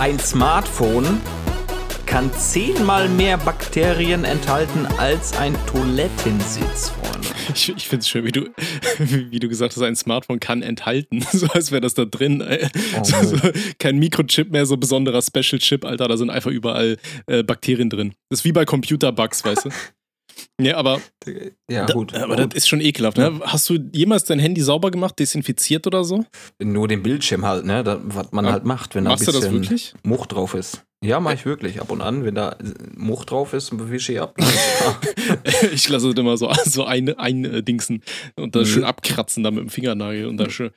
Ein Smartphone kann zehnmal mehr Bakterien enthalten als ein Toilettensitz, Freunde. Ich, ich finde es schön, wie du, wie du gesagt hast, ein Smartphone kann enthalten. So als wäre das da drin. Oh, so, so, kein Mikrochip mehr, so besonderer Special Chip, Alter. Da sind einfach überall äh, Bakterien drin. Das ist wie bei Computerbugs, weißt du? Ja, aber, ja, gut. aber gut. das ist schon ekelhaft. Ne? Hast du jemals dein Handy sauber gemacht, desinfiziert oder so? Nur den Bildschirm halt, ne? Das, was man ja. halt macht, wenn da ein bisschen Much drauf ist. Ja, mache ich wirklich. Ab und an, wenn da Much drauf ist, wische ich ab. ich lasse es immer so, so ein, eindingsen und das mhm. schön abkratzen da mit dem Fingernagel und da schön.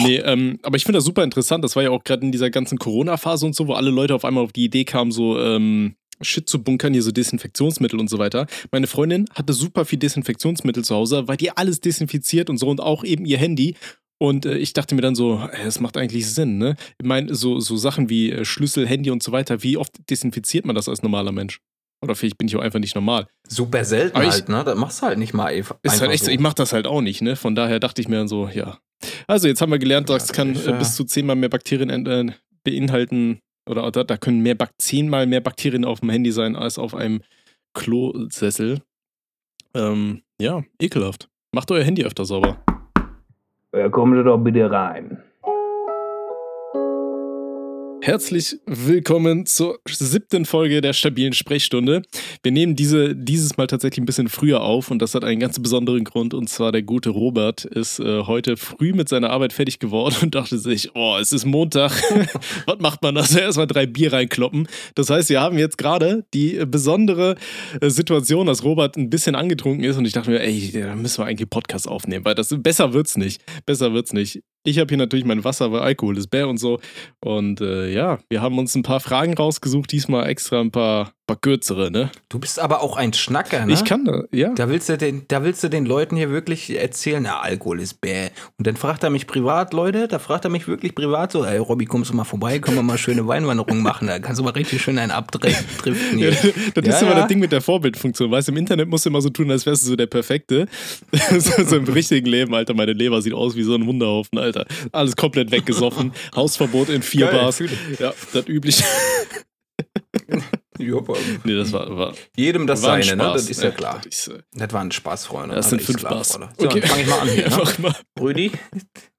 Nee, ähm, aber ich finde das super interessant. Das war ja auch gerade in dieser ganzen Corona-Phase und so, wo alle Leute auf einmal auf die Idee kamen, so, ähm, Shit zu bunkern, hier so Desinfektionsmittel und so weiter. Meine Freundin hatte super viel Desinfektionsmittel zu Hause, weil die alles desinfiziert und so und auch eben ihr Handy. Und äh, ich dachte mir dann so, es macht eigentlich Sinn, ne? Ich meine, so, so Sachen wie äh, Schlüssel, Handy und so weiter, wie oft desinfiziert man das als normaler Mensch? Oder vielleicht bin ich auch einfach nicht normal. Super selten ich, halt, ne? Das machst du halt nicht mal einfach. Ist halt echt, so. Ich mach das halt auch nicht, ne? Von daher dachte ich mir dann so, ja. Also jetzt haben wir gelernt, das kann äh, bis zu zehnmal mehr Bakterien äh, beinhalten oder, oder da können mehr zehnmal mehr Bakterien auf dem Handy sein als auf einem Klosessel. Ähm, ja, ekelhaft. Macht euer Handy öfter sauber. Ja, Sie doch bitte rein. Herzlich willkommen zur siebten Folge der stabilen Sprechstunde. Wir nehmen diese dieses Mal tatsächlich ein bisschen früher auf und das hat einen ganz besonderen Grund und zwar der gute Robert ist äh, heute früh mit seiner Arbeit fertig geworden und dachte sich, oh, es ist Montag, was macht man da? Also erstmal drei Bier reinkloppen. Das heißt, wir haben jetzt gerade die besondere äh, Situation, dass Robert ein bisschen angetrunken ist und ich dachte mir, ey, da müssen wir eigentlich Podcast aufnehmen, weil das besser wird's nicht. Besser wird's nicht. Ich habe hier natürlich mein Wasser, weil Alkohol ist Bär und so. Und äh, ja, wir haben uns ein paar Fragen rausgesucht, diesmal extra ein paar paar kürzere, ne? Du bist aber auch ein Schnacker, ne? Ich kann da, ja. Da willst du den, da willst du den Leuten hier wirklich erzählen, na, Alkohol ist bäh. Und dann fragt er mich privat, Leute, da fragt er mich wirklich privat so, ey, Robby, kommst du mal vorbei, können wir mal schöne Weinwanderung machen, da kannst du mal richtig schön einen abdriften hier. das ja, ist immer das Ding mit der Vorbildfunktion, weißt du, im Internet musst du immer so tun, als wärst du so der Perfekte. so, so im richtigen Leben, Alter, meine Leber sieht aus wie so ein Wunderhaufen, Alter. Alles komplett weggesoffen, Hausverbot in vier Geil, Bars. Ja, das übliche. Nee, das war, war jedem das war seine, ne? Das ist ja klar. Das, äh, das war ein Spaß, Freunde. Das sind fünf Spaß. Freunde. So, okay. fange ich mal an hier. Ne? Rüdi,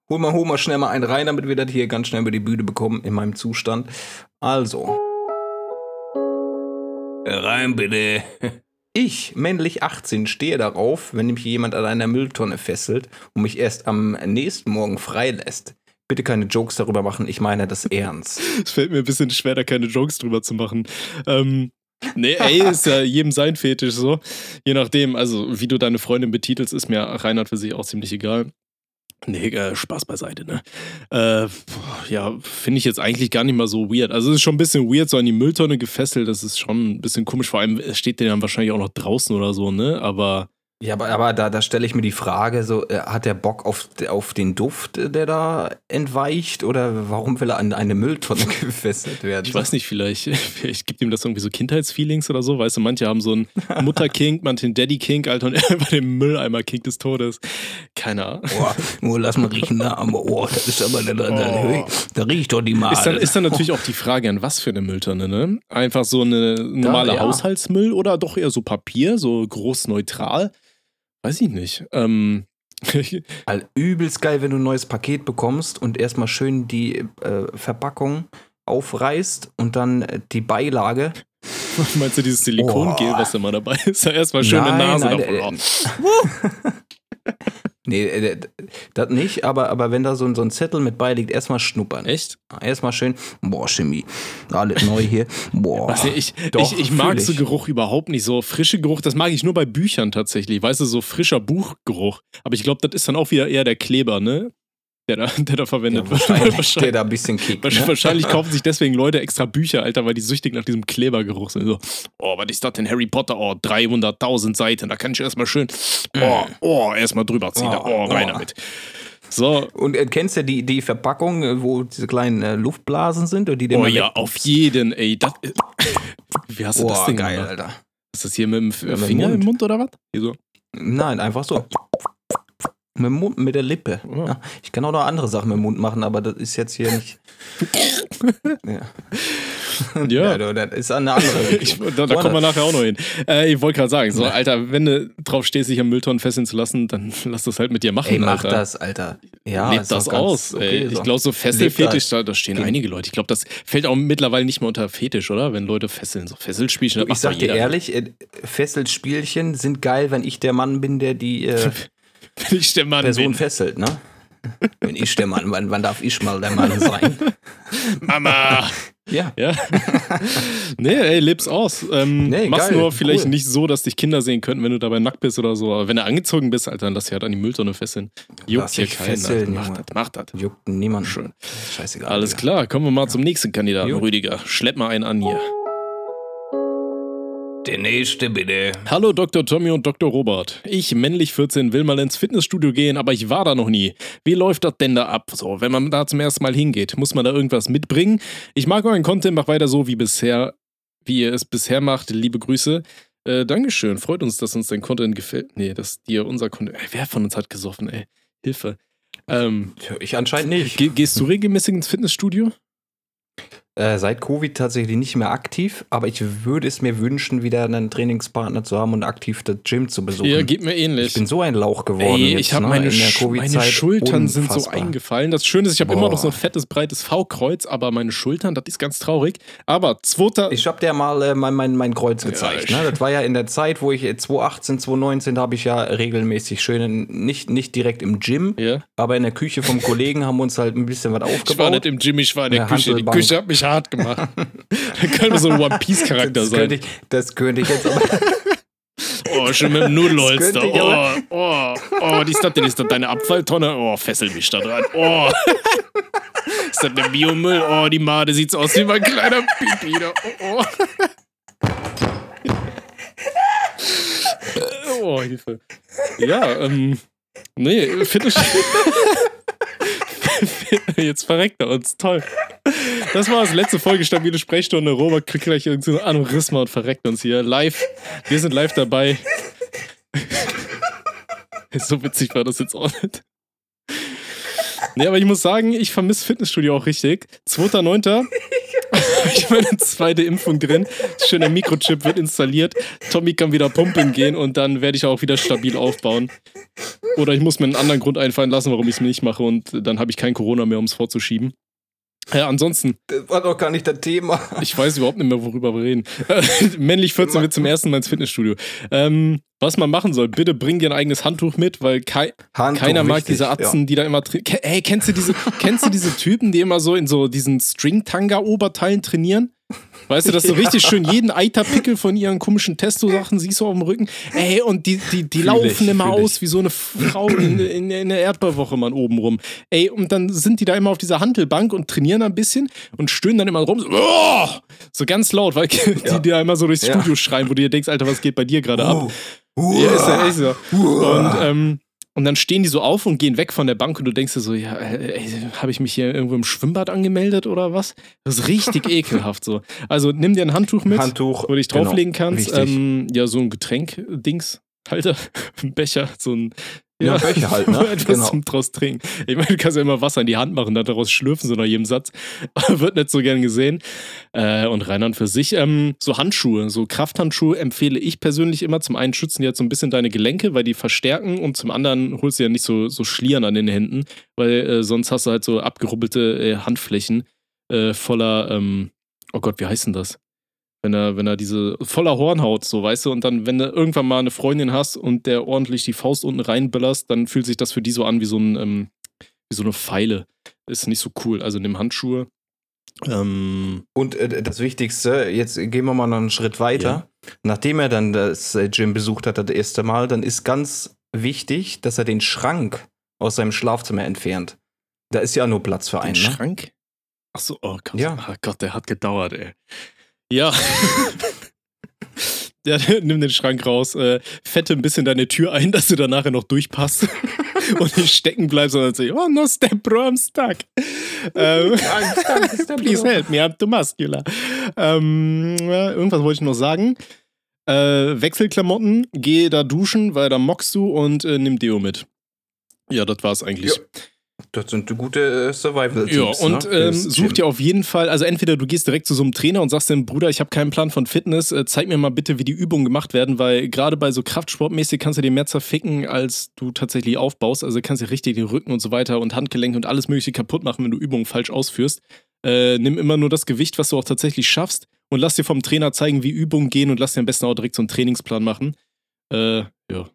hol mal, hol mal schnell mal einen rein, damit wir das hier ganz schnell über die Bühne bekommen in meinem Zustand. Also. Rein bitte. Ich, männlich 18, stehe darauf, wenn mich jemand an einer Mülltonne fesselt und mich erst am nächsten Morgen freilässt bitte keine Jokes darüber machen, ich meine das ernst. Es fällt mir ein bisschen schwer, da keine Jokes drüber zu machen. Ähm, nee, ey, ist ja jedem sein Fetisch so. Je nachdem, also wie du deine Freundin betitelst, ist mir Reinhard für sich auch ziemlich egal. Nee, äh, Spaß beiseite, ne? Äh, ja, finde ich jetzt eigentlich gar nicht mal so weird. Also es ist schon ein bisschen weird, so an die Mülltonne gefesselt, das ist schon ein bisschen komisch. Vor allem steht der dann wahrscheinlich auch noch draußen oder so, ne? Aber ja, aber, aber da, da stelle ich mir die Frage, so, äh, hat der Bock auf, auf den Duft, äh, der da entweicht, oder warum will er an eine Mülltonne gefesselt werden? Ich weiß nicht, vielleicht, vielleicht gibt ihm das irgendwie so Kindheitsfeelings oder so, weißt du, manche haben so einen Mutter-Kink, manche einen Daddy-Kink, Alter, und er bei dem Mülleimer-Kink des Todes. Keine Ahnung. Boah, nur lass mal riechen, da, aber, oh, das ist aber, da, da, oh. da riecht doch die Made. Ist dann, ist dann natürlich auch die Frage, an was für eine Mülltonne, ne? Einfach so eine normale da, ja. Haushaltsmüll oder doch eher so Papier, so groß neutral? Weiß ich nicht. Ähm. also übelst geil, wenn du ein neues Paket bekommst und erstmal schön die äh, Verpackung aufreißt und dann äh, die Beilage. Meinst du dieses Silikongel, oh. was mal dabei ist? Erstmal schön eine Nase nein, davon. Äh, Nee, äh, das nicht, aber, aber wenn da so, ein, so ein Zettel mit beiliegt, erstmal schnuppern. Echt? Erstmal schön, boah, Chemie, alles neu hier. Boah. Was, ich, Doch, ich, ich mag so Geruch überhaupt nicht. So frische Geruch, das mag ich nur bei Büchern tatsächlich. Weißt du, so frischer Buchgeruch. Aber ich glaube, das ist dann auch wieder eher der Kleber, ne? Der da, der da verwendet ja, wird. Wahrscheinlich, der da ein bisschen kickt. Ne? Wahrscheinlich kaufen sich deswegen Leute extra Bücher, Alter, weil die süchtig nach diesem Klebergeruch sind. So, oh, was ist das denn? Harry Potter, oh, 300.000 Seiten, da kann ich erstmal schön, oh, oh, erstmal drüber ziehen, oh, oh rein oh. damit. So. Und äh, kennst du die, die Verpackung, äh, wo diese kleinen äh, Luftblasen sind? Oder die oh ja, auf jeden, ey. Das, wie hast du oh, das Ding geil, gemacht? Alter. Ist das hier mit dem Finger im Mund, im Mund oder was? So. Nein, einfach so. Mit dem Mund, mit der Lippe. Oh. Ja, ich kann auch noch andere Sachen mit dem Mund machen, aber das ist jetzt hier nicht. ja. Ja. du, das ist eine andere. Ich, da, da kommen wir nachher auch noch hin. Äh, ich wollte gerade sagen, so, Alter, wenn du drauf stehst, dich am Mülltonnen fesseln zu lassen, dann lass das halt mit dir machen. Ey, mach Alter. das, Alter. Ja, Lebt das aus. okay so. Ich glaube, so Fesselfetisch, da, da stehen Kind. einige Leute. Ich glaube, das fällt auch mittlerweile nicht mehr unter Fetisch, oder? Wenn Leute fesseln. So Fesselspielchen, Ich sag dir ehrlich, äh, Fesselspielchen sind geil, wenn ich der Mann bin, der die äh, Wenn ich der Mann Person bin. fesselt, ne? Wenn ich der Mann, wann, wann darf ich mal der Mann sein? Mama! Ja. Ja. nee, ey, leb's aus. Ähm, Nee, mach's geil, nur vielleicht cool. nicht so, dass dich Kinder sehen könnten, wenn du dabei nackt bist oder so. Aber wenn du angezogen bist, Alter, dann lass dich halt an die Mülltonne fesseln. Juckt Lass hier keinen. fesseln, Alter. Mach Junge. das, mach das. Juckt niemand. Schön. Scheißegal. Alles klar, kommen wir mal zum nächsten Kandidaten, Gut. Rüdiger. Schlepp mal einen an hier. Der nächste bitte. Hallo Dr. Tommy und Dr. Robert. Ich, männlich 14, will mal ins Fitnessstudio gehen, aber ich war da noch nie. Wie läuft das denn da ab? So, wenn man da zum ersten Mal hingeht, muss man da irgendwas mitbringen? Ich mag euren Content, mach weiter so wie bisher, wie ihr es bisher macht. Liebe Grüße. Äh, Dankeschön. Freut uns, dass uns dein Content gefällt. Nee, dass dir unser Content. Ey, wer von uns hat gesoffen, ey? Hilfe. Ähm, Ich anscheinend nicht. ge gehst du regelmäßig ins Fitnessstudio? Äh, seit Covid tatsächlich nicht mehr aktiv, aber ich würde es mir wünschen, wieder einen Trainingspartner zu haben und aktiv das Gym zu besuchen. Ja, geht mir ähnlich. ich bin so ein Lauch geworden. Ey, jetzt, ich habe ne, meine, der Sch meine. Schultern sind so Unfassbar. eingefallen. Das Schöne ist, ich habe immer noch so ein fettes, breites V-Kreuz, aber meine Schultern, das ist ganz traurig. Aber zweiter. Ich habe dir mal äh, mein, mein, mein Kreuz gezeigt. ich- ne? Das war ja in der Zeit, wo ich äh, 2018, 2019 habe ich ja regelmäßig schön, in, nicht, nicht direkt im Gym, ja. aber in der Küche vom Kollegen haben wir uns halt ein bisschen was Ich war aufgebaut. nicht im Gym, ich war in der Ja, Küche. Die. Küche hat mich hart gemacht. da könnte so ein One Piece-Charakter das, sein. könnte ich, das könnte ich jetzt aber. Oh, schon mit dem Nudelholster. Oh, oh, oh, die ist das denn? Ist das deine Abfalltonne? Oh, fessel mich da dran. Oh. ist das der Biomüll? Oh, die Made sieht so aus wie mein kleiner Pipi. Oh, oh. oh, Hilfe. Ja, ähm. Nee, Fitness. Jetzt verreckt er uns. Toll. Das war das letzte Folge stabile Sprechstunde. Robert kriegt gleich irgendein so Aneurysma und verreckt uns hier live. Wir sind live dabei. so witzig war das jetzt auch nicht. Nee, aber ich muss sagen, ich vermisse Fitnessstudio auch richtig. 2.9. ich meine zweite Impfung drin. Schöner Mikrochip wird installiert. Tommy kann wieder pumpen gehen und dann werde ich auch wieder stabil aufbauen. Oder ich muss mir einen anderen Grund einfallen lassen, warum ich es nicht mache und dann habe ich kein Corona mehr, um es vorzuschieben. Ja, ansonsten, Das war doch gar nicht das Thema. ich weiß überhaupt nicht mehr, worüber wir reden. Männlich 14 wird zum ersten Mal ins Fitnessstudio. Ähm, was man machen soll, bitte bring dir ein eigenes Handtuch mit, weil kei Handtuch keiner mag wichtig, diese Atzen, die da immer Ey, kennst du diese, kennst du diese Typen, die immer so in so diesen String-Tanga-Oberteilen trainieren? Weißt du, dass du Ja. richtig schön jeden Eiterpickel von ihren komischen Testo-Sachen siehst du auf dem Rücken? Ey, und die, die, die Fühl laufen ich, immer fühl ich. aus wie so eine Frau in, in, in der Erdbeerwoche, man, oben rum. Ey, und dann sind die da immer auf dieser Hantelbank und trainieren ein bisschen und stöhnen dann immer rum, so, "Oh!" so ganz laut, weil Ja. die da immer so durchs Ja. Studio schreien, wo du dir denkst, Alter, was geht bei dir gerade ab? Uh, Ja, ist ja, ist ja. uh. Und, ähm, und dann stehen die so auf und gehen weg von der Bank und du denkst dir so, ja, äh, habe ich mich hier irgendwo im Schwimmbad angemeldet oder was? Das ist richtig ekelhaft so. Also nimm dir ein Handtuch mit, Handtuch. wo du dich genau, drauflegen kannst. wichtig. ähm, ja, so ein Getränk-Dings, Halter, ein Becher, so ein Ja, Becher halt, ne? etwas Genau. zum draus trinken. Ich meine, du kannst ja immer Wasser in die Hand machen, dann daraus schlürfen, so nach jedem Satz. Wird nicht so gern gesehen. Äh, und Reinhard für sich. Ähm, so Handschuhe, so Krafthandschuhe empfehle ich persönlich immer. Zum einen schützen die jetzt so ein bisschen deine Gelenke, weil die verstärken und zum anderen holst du ja nicht so, so Schlieren an den Händen, weil äh, sonst hast du halt so abgerubbelte äh, Handflächen äh, voller, ähm, oh Gott, wie heißt denn das? Wenn er, wenn er diese voller Hornhaut, so weißt du, und dann, wenn du irgendwann mal eine Freundin hast und der ordentlich die Faust unten reinböllerst, dann fühlt sich das für die so an wie so, ein, ähm, wie so eine Pfeile. Ist nicht so cool. Also nimm Handschuhe. Ähm, Und äh, das Wichtigste, jetzt gehen wir mal noch einen Schritt weiter. Nachdem er dann das äh, Gym besucht hat, das erste Mal, dann ist ganz wichtig, dass er den Schrank aus seinem Schlafzimmer entfernt. Da ist ja nur Platz für den einen, ne? Schrank? Achso, oh Gott. Ja. Oh Gott, der hat gedauert, ey. Ja. Ja, nimm den Schrank raus, äh, fette ein bisschen deine Tür ein, dass du da nachher noch durchpasst und nicht stecken bleibst, sondern sagst, oh no step bro, I'm stuck. ähm, Please help me, I'm too muscular. Ähm, ja, irgendwas wollte ich noch sagen. Äh, Wechselklamotten, geh da duschen, weil da mockst du und äh, nimm Deo mit. Ja, das war es eigentlich. Ja. Das sind gute äh, survival Ja, und ne? ähm, such dir auf jeden Fall, also entweder du gehst direkt zu so einem Trainer und sagst dem Bruder, ich habe keinen Plan von Fitness, äh, zeig mir mal bitte, wie die Übungen gemacht werden, weil gerade bei so Kraftsportmäßig kannst du dir mehr zerficken, als du tatsächlich aufbaust. Also kannst du richtig den Rücken und so weiter und Handgelenk und alles mögliche kaputt machen, wenn du Übungen falsch ausführst. Äh, nimm immer nur das Gewicht, was du auch tatsächlich schaffst und lass dir vom Trainer zeigen, wie Übungen gehen und lass dir am besten auch direkt so einen Trainingsplan machen. Äh, ja.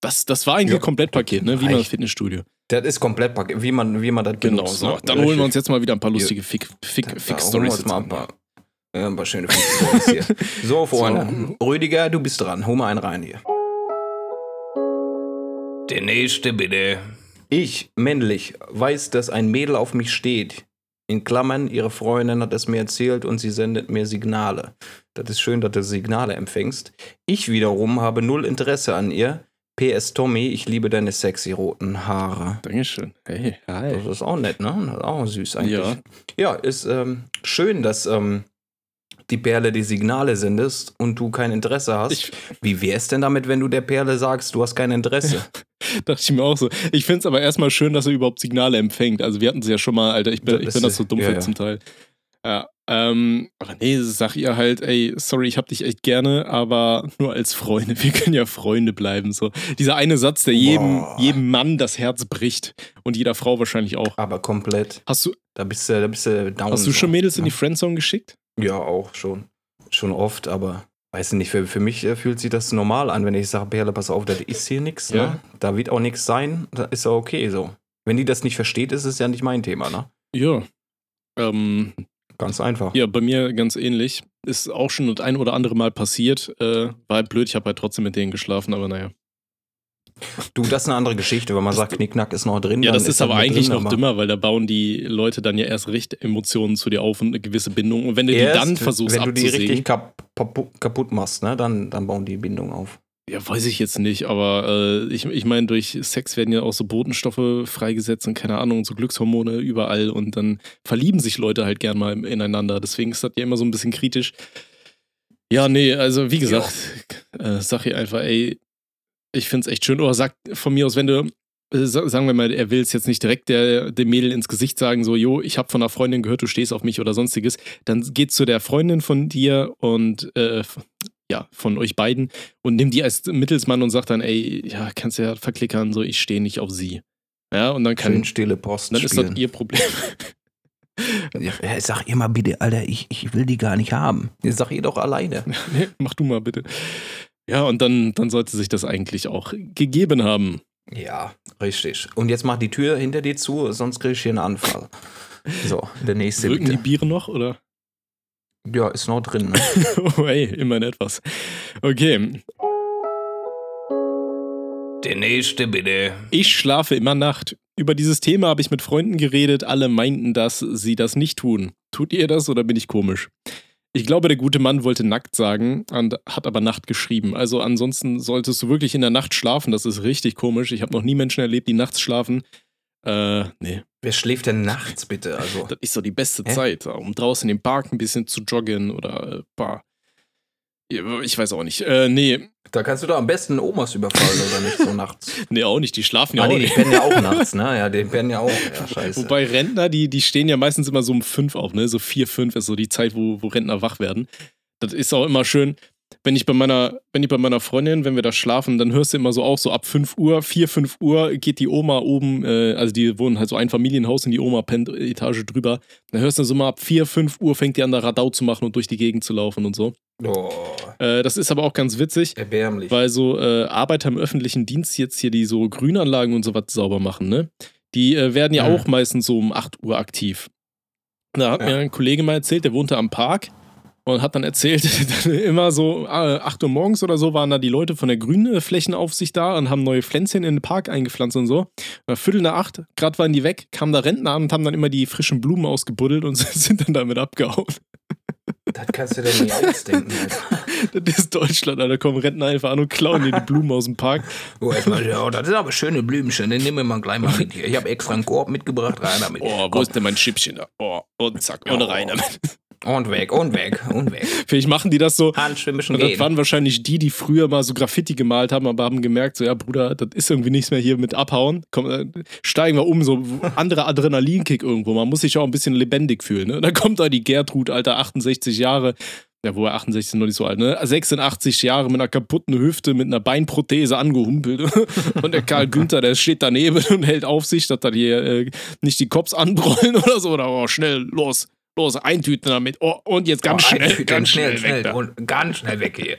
Das, das war eigentlich Ja, ein Komplettpaket, ne? Wie man reicht. Fitnessstudio. Das ist komplett, pack- wie man, wie man das Genau, benutzt, so. ne? Dann holen wir uns jetzt mal wieder ein paar lustige Fick- Da- Fick- da holen wir Fick-Stories. uns mal ein paar, ja, ein paar schöne Fick-Stories hier. So, Freunde. So. Rüdiger, du bist dran. Hol mal einen rein hier. Der nächste bitte. Ich, männlich, weiß, dass ein Mädel auf mich steht. In Klammern, ihre Freundin hat es mir erzählt und sie sendet mir Signale. Das ist schön, dass du Signale empfängst. Ich wiederum habe null Interesse an ihr. PS Tommy, ich liebe deine sexy roten Haare. Dankeschön. Hey, hi. Das ist auch nett, ne? Das ist auch süß eigentlich. Ja. Ja, ist ähm, schön, dass ähm, die Perle die Signale sendest und du kein Interesse hast. Ich Wie wär's denn damit, wenn du der Perle sagst, du hast kein Interesse? dachte ich mir auch so. Ich finde es aber erstmal schön, dass er überhaupt Signale empfängt. Also wir hatten es ja schon mal, Alter, ich bin, Das ich bin das so dumm ja, für ja. zum Teil. Ja, ähm, aber nee, sag ihr halt, ey, sorry, ich hab dich echt gerne, aber nur als Freunde. Wir können ja Freunde bleiben. So. Dieser eine Satz, der jedem, Boah. jedem Mann das Herz bricht. Und jeder Frau wahrscheinlich auch. Aber komplett. Hast du, Da bist du, da bist du down. hast du schon Mädels in die Ja. Friendzone geschickt? Ja, auch schon. Schon oft, aber weiß nicht, für, für mich äh, fühlt sich das normal an, wenn ich sage, Perle, pass auf, das ist hier nichts. Ja. Ne? Da wird auch nichts sein. Da ist ja okay so. Wenn die das nicht versteht, ist es ja nicht mein Thema, ne? Ja. Ähm, Ganz einfach. Ja, bei mir ganz ähnlich. Ist auch schon das ein oder andere Mal passiert. Äh, war halt blöd, ich habe halt trotzdem mit denen geschlafen, aber naja. Du, das ist eine andere Geschichte, wenn man sagt, Knickknack ist noch drin. Ja, das ist aber mit eigentlich drin, noch aber dümmer, weil da bauen die Leute dann ja erst recht Emotionen zu dir auf und eine gewisse Bindung. Und wenn du die Erst, dann versuchst wenn du die richtig kap kapu- kaputt machst, ne, dann, dann bauen die Bindung auf. Ja, weiß ich jetzt nicht, aber äh, ich, ich meine, durch Sex werden ja auch so Botenstoffe freigesetzt und keine Ahnung, so Glückshormone überall und dann verlieben sich Leute halt gern mal ineinander. Deswegen ist das ja immer so ein bisschen kritisch. Ja, nee, also wie gesagt, äh, sag ihr einfach, ey, ich find's echt schön. Oder sag von mir aus, wenn du, äh, sa- sagen wir mal, er will es jetzt nicht direkt der, dem Mädel ins Gesicht sagen, so, jo, ich habe von einer Freundin gehört, du stehst auf mich oder sonstiges, dann geht zu der Freundin von dir und äh, ja, von euch beiden und nimm die als Mittelsmann und sag dann, ey, ja, kannst ja verklickern, so, ich stehe nicht auf sie. Ja, und dann kann, Schön stille Post dann ist das spielen. ihr Problem. Ja, sag ihr mal bitte, Alter, ich, ich will die gar nicht haben. Sag ihr doch alleine. Nee, Mach du mal bitte. Ja, und dann, dann sollte sich das eigentlich auch gegeben haben. Ja, richtig. Und jetzt mach die Tür hinter dir zu, sonst krieg ich hier einen Anfall. So, der nächste Wirken die bitte. Biere noch, oder? Ja, ist noch drin. Ne? Oh, ey, immerhin etwas. Okay, Der nächste bitte. ich schlafe immer Nacht. Über dieses Thema habe ich mit Freunden geredet. Alle meinten, dass sie das nicht tun. Tut ihr das oder bin ich komisch? Ich glaube, der gute Mann wollte nackt sagen und hat aber Nacht geschrieben. Also ansonsten solltest du wirklich in der Nacht schlafen. Das ist richtig komisch. Ich habe noch nie Menschen erlebt, die nachts schlafen. Äh, nee. Wer schläft denn nachts bitte? Also, Das ist so die beste Hä? Zeit, um draußen im Park ein bisschen zu joggen oder äh, bah. Ja, Ich weiß auch nicht. Äh, nee, da kannst du doch am besten Omas überfallen oder nicht so nachts. nee, auch nicht. Die schlafen ja Ah, auch nee, die nicht. pennen ja auch nachts, ne? Ja, die pennen ja auch. Ja, scheiße. Wobei Rentner, die, die stehen ja meistens immer so um fünf auf, ne? So vier, fünf ist so die Zeit, wo, wo Rentner wach werden. Das ist auch immer schön. Wenn ich bei meiner, wenn ich bei meiner Freundin, wenn wir da schlafen, dann hörst du immer so auf, so ab 5 Uhr, 4, 5 Uhr geht die Oma oben, äh, also die wohnen halt so ein Familienhaus und die Oma pennt Etage drüber. Dann hörst du so mal ab 4, 5 Uhr fängt die an, da Radau zu machen und durch die Gegend zu laufen und so. oh, Äh, das ist aber auch ganz witzig. erbärmlich. Weil so äh, Arbeiter im öffentlichen Dienst jetzt hier, die so Grünanlagen und sowas sauber machen, ne? Die äh, werden ja Mhm. auch meistens so um 8 Uhr aktiv. Da hat Ja. mir ein Kollege mal erzählt, der wohnte am Park und hat dann erzählt, immer so äh, 8 Uhr morgens oder so waren da die Leute von der Grünflächenaufsicht da und haben neue Pflänzchen in den Park eingepflanzt und so. Und Viertel nach acht, gerade waren die weg, kamen da Rentner an und haben dann immer die frischen Blumen ausgebuddelt und sind dann damit abgehauen. Das kannst du dir nicht ausdenken. Alter. Das ist Deutschland, Alter. Da kommen Rentner einfach an und klauen dir die Blumen aus dem Park. Oh, erstmal, ja, das sind aber schöne Blümchen. Den nehmen wir mal gleich mal mit hier. Ich habe extra einen Korb mitgebracht. Rein damit. Oh, wo ist denn mein Schippchen da? Oh, und zack, ohne rein damit. Und weg, und weg, und weg. Vielleicht machen die das so. Handschwimmen Das waren wahrscheinlich die, die früher mal so Graffiti gemalt haben, aber haben gemerkt, so, ja, Bruder, das ist irgendwie nichts mehr hier mit abhauen. Komm, äh, steigen wir um, so anderer Adrenalinkick irgendwo. Man muss sich auch ein bisschen lebendig fühlen. Ne? Dann kommt da die Gertrud, Alter, 68 Jahre. Ja, wo er 68 ist noch nicht so alt, ne? 86 Jahre mit einer kaputten Hüfte, mit einer Beinprothese angehumpelt. Und der Karl Günther, der steht daneben und hält Aufsicht, dass da die äh, nicht die Cops anbrollen oder so. Oder oh, schnell, los, los, eintüten damit. Oh, und jetzt ganz oh, schnell, ganz schnell, schnell, weg und ganz schnell weg hier.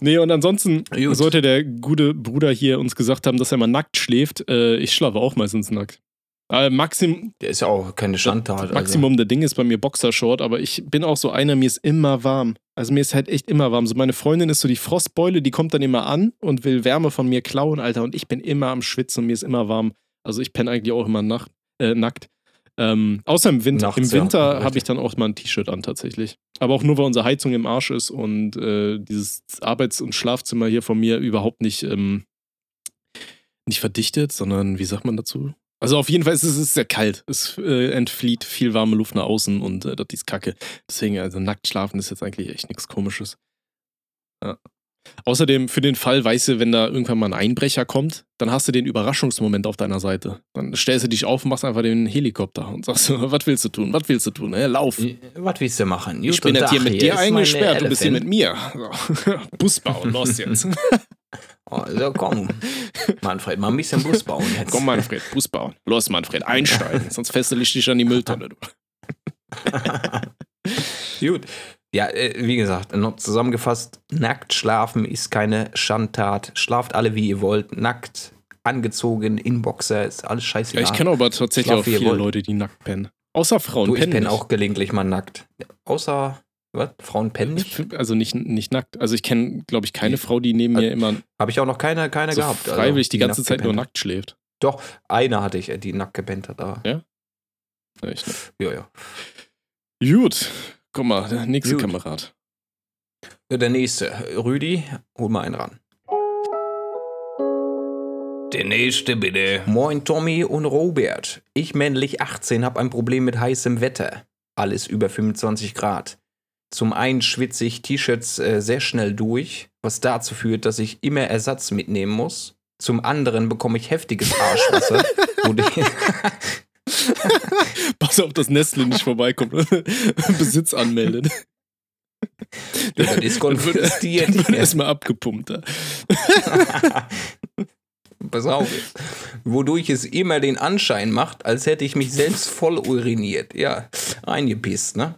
Nee, und ansonsten Gut. sollte der gute Bruder hier uns gesagt haben, dass er mal nackt schläft. Äh, ich schlafe auch meistens nackt. Äh, Maxim, Der ist ja auch keine Schandtat. Also. Maximum der Ding ist bei mir Boxershort, aber ich bin auch so einer, mir ist immer warm. Also mir ist halt echt immer warm. So meine Freundin ist so die Frostbeule, die kommt dann immer an und will Wärme von mir klauen, Alter. Und ich bin immer am Schwitzen und mir ist immer warm. Also ich penne eigentlich auch immer nacht, äh, nackt. Ähm, außer im Winter. Nachts, Im ja, Winter richtig. habe ich dann auch mal ein T-Shirt an tatsächlich. Aber auch nur, weil unsere Heizung im Arsch ist und äh, dieses Arbeits- und Schlafzimmer hier von mir überhaupt nicht, ähm, nicht verdichtet, sondern wie sagt man dazu? Also auf jeden Fall ist es ist sehr kalt. Es äh, entflieht viel warme Luft nach außen und äh, das ist kacke. Deswegen, also nackt schlafen ist jetzt eigentlich echt nichts komisches. Ja. Außerdem, für den Fall, weißt du, wenn da irgendwann mal ein Einbrecher kommt, dann hast du den Überraschungsmoment auf deiner Seite. Dann stellst du dich auf und machst einfach den Helikopter und sagst, was willst du tun? Was willst du tun? Ja, lauf. Was willst du machen? Ich bin jetzt hier mit dir eingesperrt, du bist hier mit mir. So. Bus bauen, los jetzt. Also komm, Manfred, mal ein bisschen Bus bauen jetzt. Komm, Manfred, Bus bauen. Los, Manfred, einsteigen, sonst fessel ich dich an die Mülltonne. Du. Gut. Ja, äh, wie gesagt, noch zusammengefasst, nackt schlafen ist keine Schandtat. Schlaft alle, wie ihr wollt. Nackt, angezogen, in Boxer, ist alles Ja, scheißegal. ich kenne aber tatsächlich Schlaf, auch viele. Leute, die nackt pennen. Außer Frauen du, ich pennen penne nicht. auch gelegentlich mal nackt. Außer, was? Frauen pennen nicht? Also nicht, nicht nackt. Also ich kenne, glaube ich, keine Frau, die neben mir immer Habe ich auch noch keine, keine so gehabt. also, freiwillig die die ganze Zeit nur nackt schläft. Doch, eine hatte ich, äh, die nackt gepennt hat. Aber, Ja, ich nicht. ja, ja. Gut, guck mal, der nächste Gut. Kamerad. Der nächste, Rüdi, hol mal einen ran. Der nächste bitte. Moin Tommy und Robert. Ich männlich 18 habe ein Problem mit heißem Wetter. Alles über 25 Grad. Zum einen schwitze ich T-Shirts äh, sehr schnell durch, was dazu führt, dass ich immer Ersatz mitnehmen muss. Zum anderen bekomme ich heftiges Arschwasser. wodurch, Pass auf, dass Nestle nicht vorbeikommt und Besitz anmeldet. das ist konfisziert. Dann wird erstmal abgepumpt. Pass auf. Wodurch es immer den Anschein macht, als hätte ich mich selbst voll uriniert. Ja, eingepisst, ne?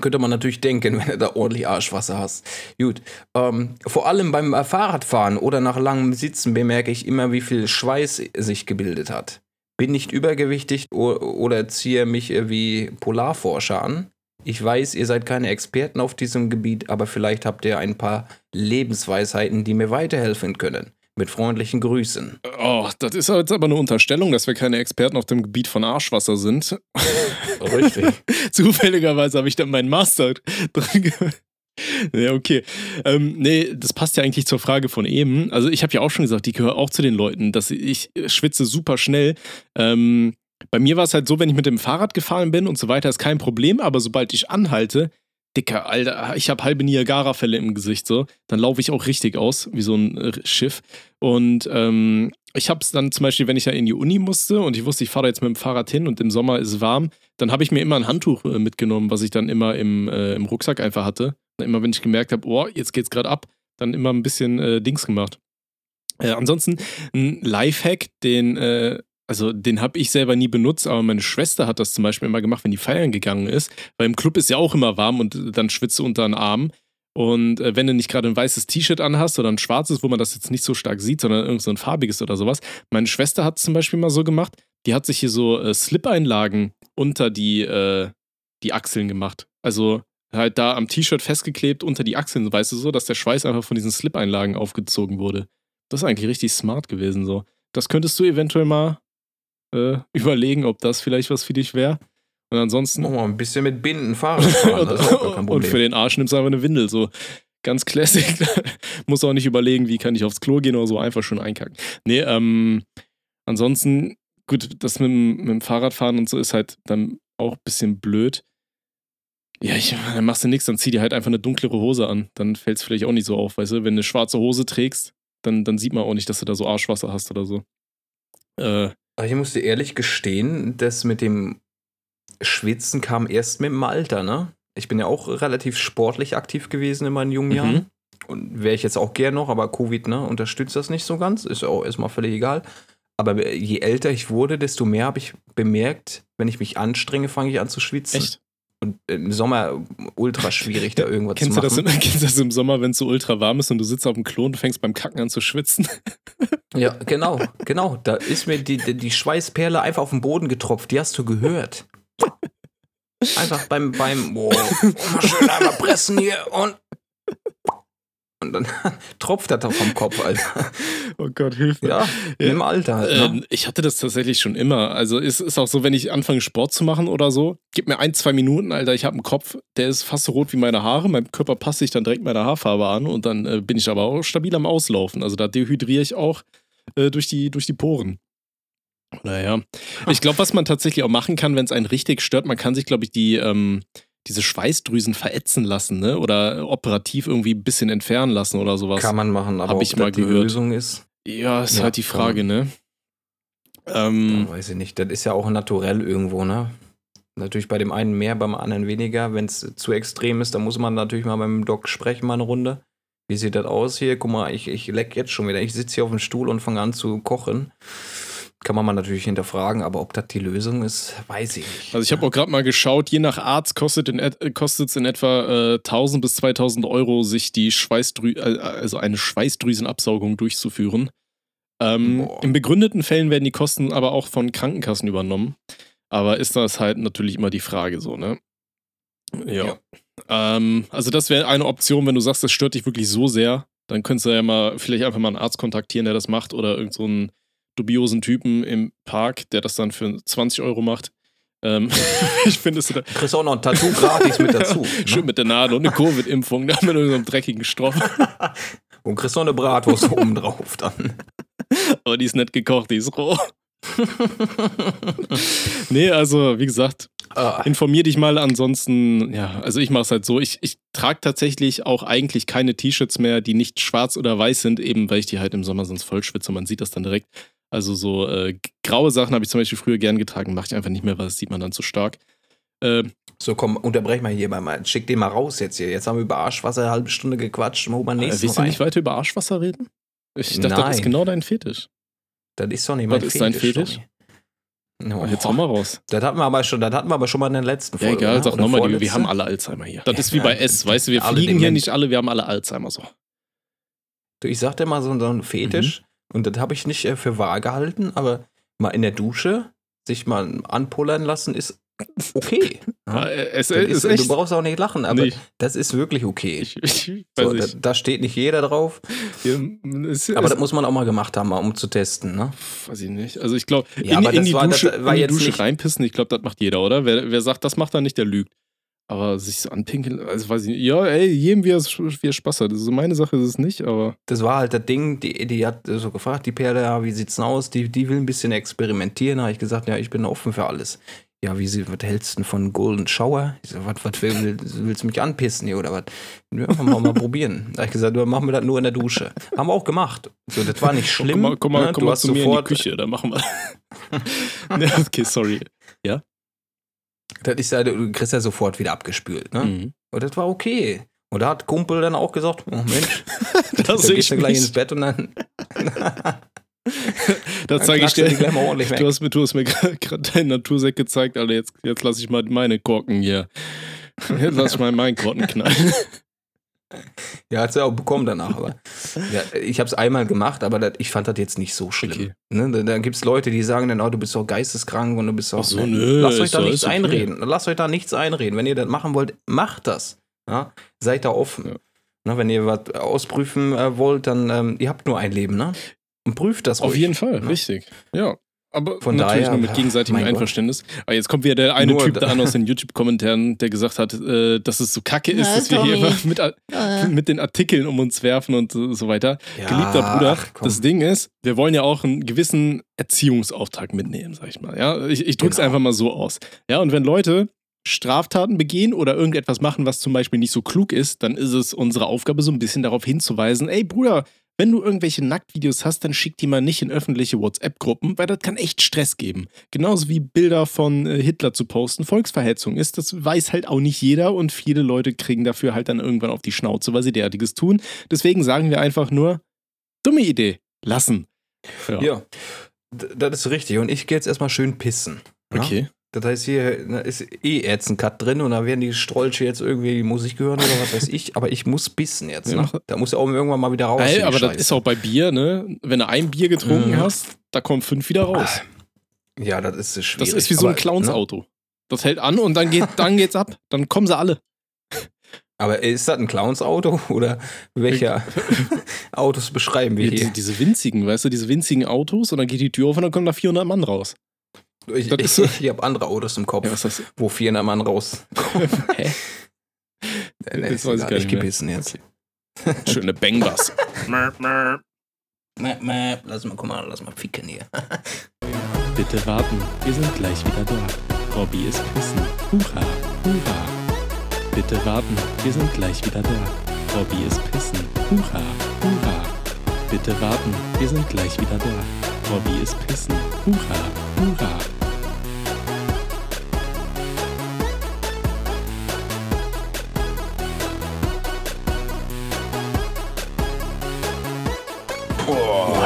Könnte man natürlich denken, wenn du da ordentlich Arschwasser hast. Gut. Ähm, vor allem beim Fahrradfahren oder nach langem Sitzen bemerke ich immer, wie viel Schweiß sich gebildet hat. Bin nicht übergewichtig oder ziehe mich wie Polarforscher an. Ich weiß, ihr seid keine Experten auf diesem Gebiet, aber vielleicht habt ihr ein paar Lebensweisheiten, die mir weiterhelfen können. Mit freundlichen Grüßen. Oh, das ist jetzt aber eine Unterstellung, dass wir keine Experten auf dem Gebiet von Arschwasser sind. Richtig. Zufälligerweise habe ich dann meinen Master drin gehört. Ja, okay. Ähm, nee, das passt ja eigentlich zur Frage von eben. Also ich habe ja auch schon gesagt, ich gehöre auch zu den Leuten, dass ich schwitze super schnell. Ähm, bei mir war es halt so, wenn ich mit dem Fahrrad gefahren bin und so weiter, ist kein Problem, aber sobald ich anhalte, Dicker, Alter, ich habe halbe Niagara-Fälle im Gesicht, so. Dann laufe ich auch richtig aus, wie so ein äh, Schiff. Und ähm, ich habe es dann zum Beispiel, wenn ich ja in die Uni musste und ich wusste, ich fahre jetzt mit dem Fahrrad hin und im Sommer ist es warm, dann habe ich mir immer ein Handtuch äh, mitgenommen, was ich dann immer im, äh, im Rucksack einfach hatte. Immer wenn ich gemerkt habe, oh, jetzt geht's gerade ab, dann immer ein bisschen äh, Dings gemacht. Äh, ansonsten ein Lifehack, den, äh, also den habe ich selber nie benutzt, aber meine Schwester hat das zum Beispiel immer gemacht, wenn die feiern gegangen ist. Weil im Club ist ja auch immer warm und äh, dann schwitzt du unter den Armen. Und äh, wenn du nicht gerade ein weißes T-Shirt anhast oder ein schwarzes, wo man das jetzt nicht so stark sieht, sondern irgend so ein farbiges oder sowas. Meine Schwester hat zum Beispiel mal so gemacht, die hat sich hier so äh, Slip-Einlagen unter die, äh, die Achseln gemacht. Also halt da am T-Shirt festgeklebt unter die Achseln, weißt du so, dass der Schweiß einfach von diesen Slip-Einlagen aufgezogen wurde. Das ist eigentlich richtig smart gewesen so. Das könntest du eventuell mal äh, überlegen, ob das vielleicht was für dich wäre. Und ansonsten. Mal ein bisschen mit Binden fahren. Kein und für den Arsch nimmst du einfach eine Windel. So ganz classic. Muss auch nicht überlegen, wie kann ich aufs Klo gehen oder so, einfach schon einkacken. Nee, ähm, ansonsten, gut, das mit, mit dem Fahrradfahren und so ist halt dann auch ein bisschen blöd. Ja, ich, dann machst du nichts, dann zieh dir halt einfach eine dunklere Hose an. Dann fällt es vielleicht auch nicht so auf, weißt du? Wenn du eine schwarze Hose trägst, dann, dann sieht man auch nicht, dass du da so Arschwasser hast oder so. Äh, Aber ich muss dir ehrlich gestehen, das mit dem Schwitzen kam erst mit dem Alter, ne? Ich bin ja auch relativ sportlich aktiv gewesen in meinen jungen Jahren. Mhm. Und wäre ich jetzt auch gern noch, aber Covid, ne, unterstützt das nicht so ganz. Ist auch erstmal völlig egal. Aber je älter ich wurde, desto mehr habe ich bemerkt, wenn ich mich anstrenge, fange ich an zu schwitzen. Echt? Und im Sommer ultra schwierig, da irgendwas kennst zu machen. Du das, kennst du das im Sommer, wenn es so ultra warm ist und du sitzt auf dem Klo und fängst beim Kacken an zu schwitzen? Ja, genau, genau. Da ist mir die, die Schweißperle einfach auf den Boden getropft. Die hast du gehört. Einfach beim, beim, boah, mal schön einmal pressen hier und und dann tropft das doch vom Kopf, Alter. Oh Gott, Hilfe. Ja, ja. im Alter halt. Ne? Äh, ich hatte das tatsächlich schon immer. Also es ist auch so, wenn ich anfange Sport zu machen oder so, gib mir ein, zwei Minuten, Alter, ich habe einen Kopf, der ist fast so rot wie meine Haare. Mein Körper passt sich dann direkt meine Haarfarbe an und dann äh, bin ich aber auch stabil am Auslaufen. Also da dehydriere ich auch äh, durch, die, durch die Poren. Naja. Ich glaube, was man tatsächlich auch machen kann, wenn es einen richtig stört, man kann sich, glaube ich, die, ähm, diese Schweißdrüsen verätzen lassen, ne? Oder operativ irgendwie ein bisschen entfernen lassen oder sowas. Kann man machen, aber Hab ich mal die gehört. Lösung ist. Ja, ist ja, halt die Frage, ne? Ähm, ja, weiß ich nicht. Das ist ja auch naturell irgendwo, ne? Natürlich bei dem einen mehr, beim anderen weniger. Wenn es zu extrem ist, dann muss man natürlich mal beim Doc sprechen, mal eine Runde. Wie sieht das aus hier? Guck mal, ich, ich leck jetzt schon wieder. Ich sitze hier auf dem Stuhl und fange an zu kochen. Kann man mal natürlich hinterfragen, aber ob das die Lösung ist, weiß ich nicht. Also ich habe auch gerade mal geschaut, je nach Arzt kostet es in etwa äh, 1000 bis 2000 Euro, sich die Schweißdrü äh, also eine Schweißdrüsenabsaugung durchzuführen. Ähm, in begründeten Fällen werden die Kosten aber auch von Krankenkassen übernommen. Aber ist das halt natürlich immer die Frage so, ne? Ja. ja. Ähm, also das wäre eine Option, wenn du sagst, das stört dich wirklich so sehr, dann könntest du ja mal vielleicht einfach mal einen Arzt kontaktieren, der das macht oder irgend so dubiosen Typen im Park, der das dann für 20 Euro macht. Ähm, ich finde es. Du kriegst auch noch ein Tattoo gratis mit dazu. Ne? Schön mit der Nadel und eine Covid-Impfung, dann mit so einem dreckigen Stoff. und kriegst noch eine Bratwurst oben drauf dann. Aber die ist nicht gekocht, die ist roh. nee, also wie gesagt, ah. informier dich mal. Ansonsten, ja, also ich mache es halt so. Ich, ich trage tatsächlich auch eigentlich keine T-Shirts mehr, die nicht schwarz oder weiß sind, eben weil ich die halt im Sommer sonst voll schwitze. Man sieht das dann direkt. Also so äh, graue Sachen habe ich zum Beispiel früher gern getragen, mache ich einfach nicht mehr, weil das sieht man dann zu stark. Äh, so, komm, unterbrech mal hier mal. Schick den mal raus jetzt hier. Jetzt haben wir über Arschwasser eine halbe Stunde gequatscht. Machen wir nächsten äh, Willst du nicht weiter über Arschwasser reden? Ich dachte, Nein. das ist genau dein Fetisch. Das ist doch nicht mein Was ist dein Fetisch? Oh, jetzt hau mal raus. Das hatten wir aber schon, das hatten wir aber schon mal in der letzten Folge. Ja, egal, sag nochmal, wir haben alle Alzheimer hier. Das ja, ist wie bei S, weißt du, wir fliegen hier nicht alle, wir haben alle Alzheimer so. Du, ich sagte mal so, so ein Fetisch, mhm. Und das habe ich nicht äh, für wahr gehalten, aber mal in der Dusche sich mal anpullern lassen ist okay. Ja, äh, es, ist, ist du brauchst auch nicht lachen, aber nicht. das ist wirklich okay. Ich, ich, so, da, da, steht nicht jeder drauf. Ja, es, aber das muss man auch mal gemacht haben, um zu testen, ne? Weiß ich nicht. Also ich glaube, ja, in, in, die war, Dusche, in die Dusche reinpissen, ich glaube, das macht jeder, oder? Wer, wer sagt, das macht er nicht, der lügt. Aber sich so anpinkeln, also weiß ich nicht. Ja, ey, jedem wie er, Spaß hat. Also meine Sache ist es nicht, aber. Das war halt das Ding, die, die hat so gefragt, die Perle, ja, wie sieht's denn aus? Die, die will ein bisschen experimentieren. Da habe ich gesagt, ja, ich bin offen für alles. Ja, wie sie, was hältst du denn von Golden Shower? Ich so, was, was will, willst du mich anpissen hier oder was? Ja, mal, mal probieren. Da habe ich gesagt, machen wir das nur in der Dusche. Haben wir auch gemacht. So, das war nicht schlimm. Komm mal, komm mal, ne? komm mal zu mir in die Küche, da machen wir. okay, sorry. Ja? Das ist ja, du kriegst ja sofort wieder abgespült, ne? Mhm. Und das war okay. Und da hat Kumpel dann auch gesagt, oh Mensch, das dann gehst du gleich ins Bett und dann. das zeige ich dir. Gleich mal ordentlich weg. Du hast mir, du hast mir gerade deinen Natursäck gezeigt, Alter. Jetzt, jetzt lasse ich mal meine Korken hier. Jetzt lass ich mal meinen Korken knallen. Ja, hat sie auch bekommen danach. Aber ja, ich habe es einmal gemacht, aber das, ich fand das jetzt nicht so schlimm. Okay. Ne, da, da gibt es Leute, die sagen dann, oh, du bist doch geisteskrank und du bist doch. so, nö, lasst euch da nichts okay. einreden. Lasst euch da nichts einreden. Wenn ihr das machen wollt, macht das. Ja? Seid da offen. Ja. Na, ne, wenn ihr was ausprüfen äh, wollt, dann ähm, ihr habt nur ein Leben, ne? Und prüft das Auf ruhig, jeden Fall, ne? richtig. Ja. Aber Von natürlich daher, nur mit gegenseitigem Einverständnis. Gott. Aber jetzt kommt wieder der eine nur Typ da an aus den YouTube-Kommentaren, der gesagt hat, äh, dass es so kacke ist, Na, dass Tommy. wir hier immer mit, äh. mit, den Artikeln um uns werfen und so weiter. Ja, Geliebter Bruder, ach, das Ding ist, wir wollen ja auch einen gewissen Erziehungsauftrag mitnehmen, sag ich mal. Ja, ich, ich drück's genau. einfach mal so aus. Ja, und wenn Leute Straftaten begehen oder irgendetwas machen, was zum Beispiel nicht so klug ist, dann ist es unsere Aufgabe, so ein bisschen darauf hinzuweisen, ey Bruder, wenn du irgendwelche Nacktvideos hast, dann schick die mal nicht in öffentliche WhatsApp-Gruppen, weil das kann echt Stress geben. Genauso wie Bilder von äh, Hitler zu posten Volksverhetzung ist, das weiß halt auch nicht jeder und viele Leute kriegen dafür halt dann irgendwann auf die Schnauze, weil sie derartiges tun. Deswegen sagen wir einfach nur, dumme Idee, lassen. Ja, ja das ist richtig. Und ich gehe jetzt erstmal schön pissen. Ja? Das heißt, hier da ist eh jetzt ein Cut drin und da werden die Strolche jetzt irgendwie Musik hören oder was weiß ich. Aber ich muss bissen jetzt. Ne? Da muss ja auch irgendwann mal wieder raus. Ey, aber Scheiße. das ist auch bei Bier, ne? Wenn du ein Bier getrunken mhm. hast, da kommen fünf wieder raus. Ja, das ist schwierig. Das ist wie so ein Clownsauto. Ne? Das hält an und dann, geht, dann geht's ab. Dann kommen sie alle. Aber ist das ein Clownsauto oder welche Autos beschreiben wir ja, hier? Diese, diese, winzigen, weißt du, diese winzigen Autos und dann geht die Tür auf und dann kommen da 400 Mann raus. Ich, ich, ich habe andere Autos im Kopf, ja, wo 400 Mann raus. Hä? Nee, das weiß ich gar nicht. Ich gebissen jetzt. Schöne Bangbass. lass mal, guck mal, lass mal ficken hier. Bitte warten, wir sind gleich wieder da. Robby ist pissen. Hurra, hurra. Bitte warten, wir sind gleich wieder da. Robby ist pissen. Hurra, hurra. Bitte warten, wir sind gleich wieder da. Robby ist pissen. Hurra, hurra.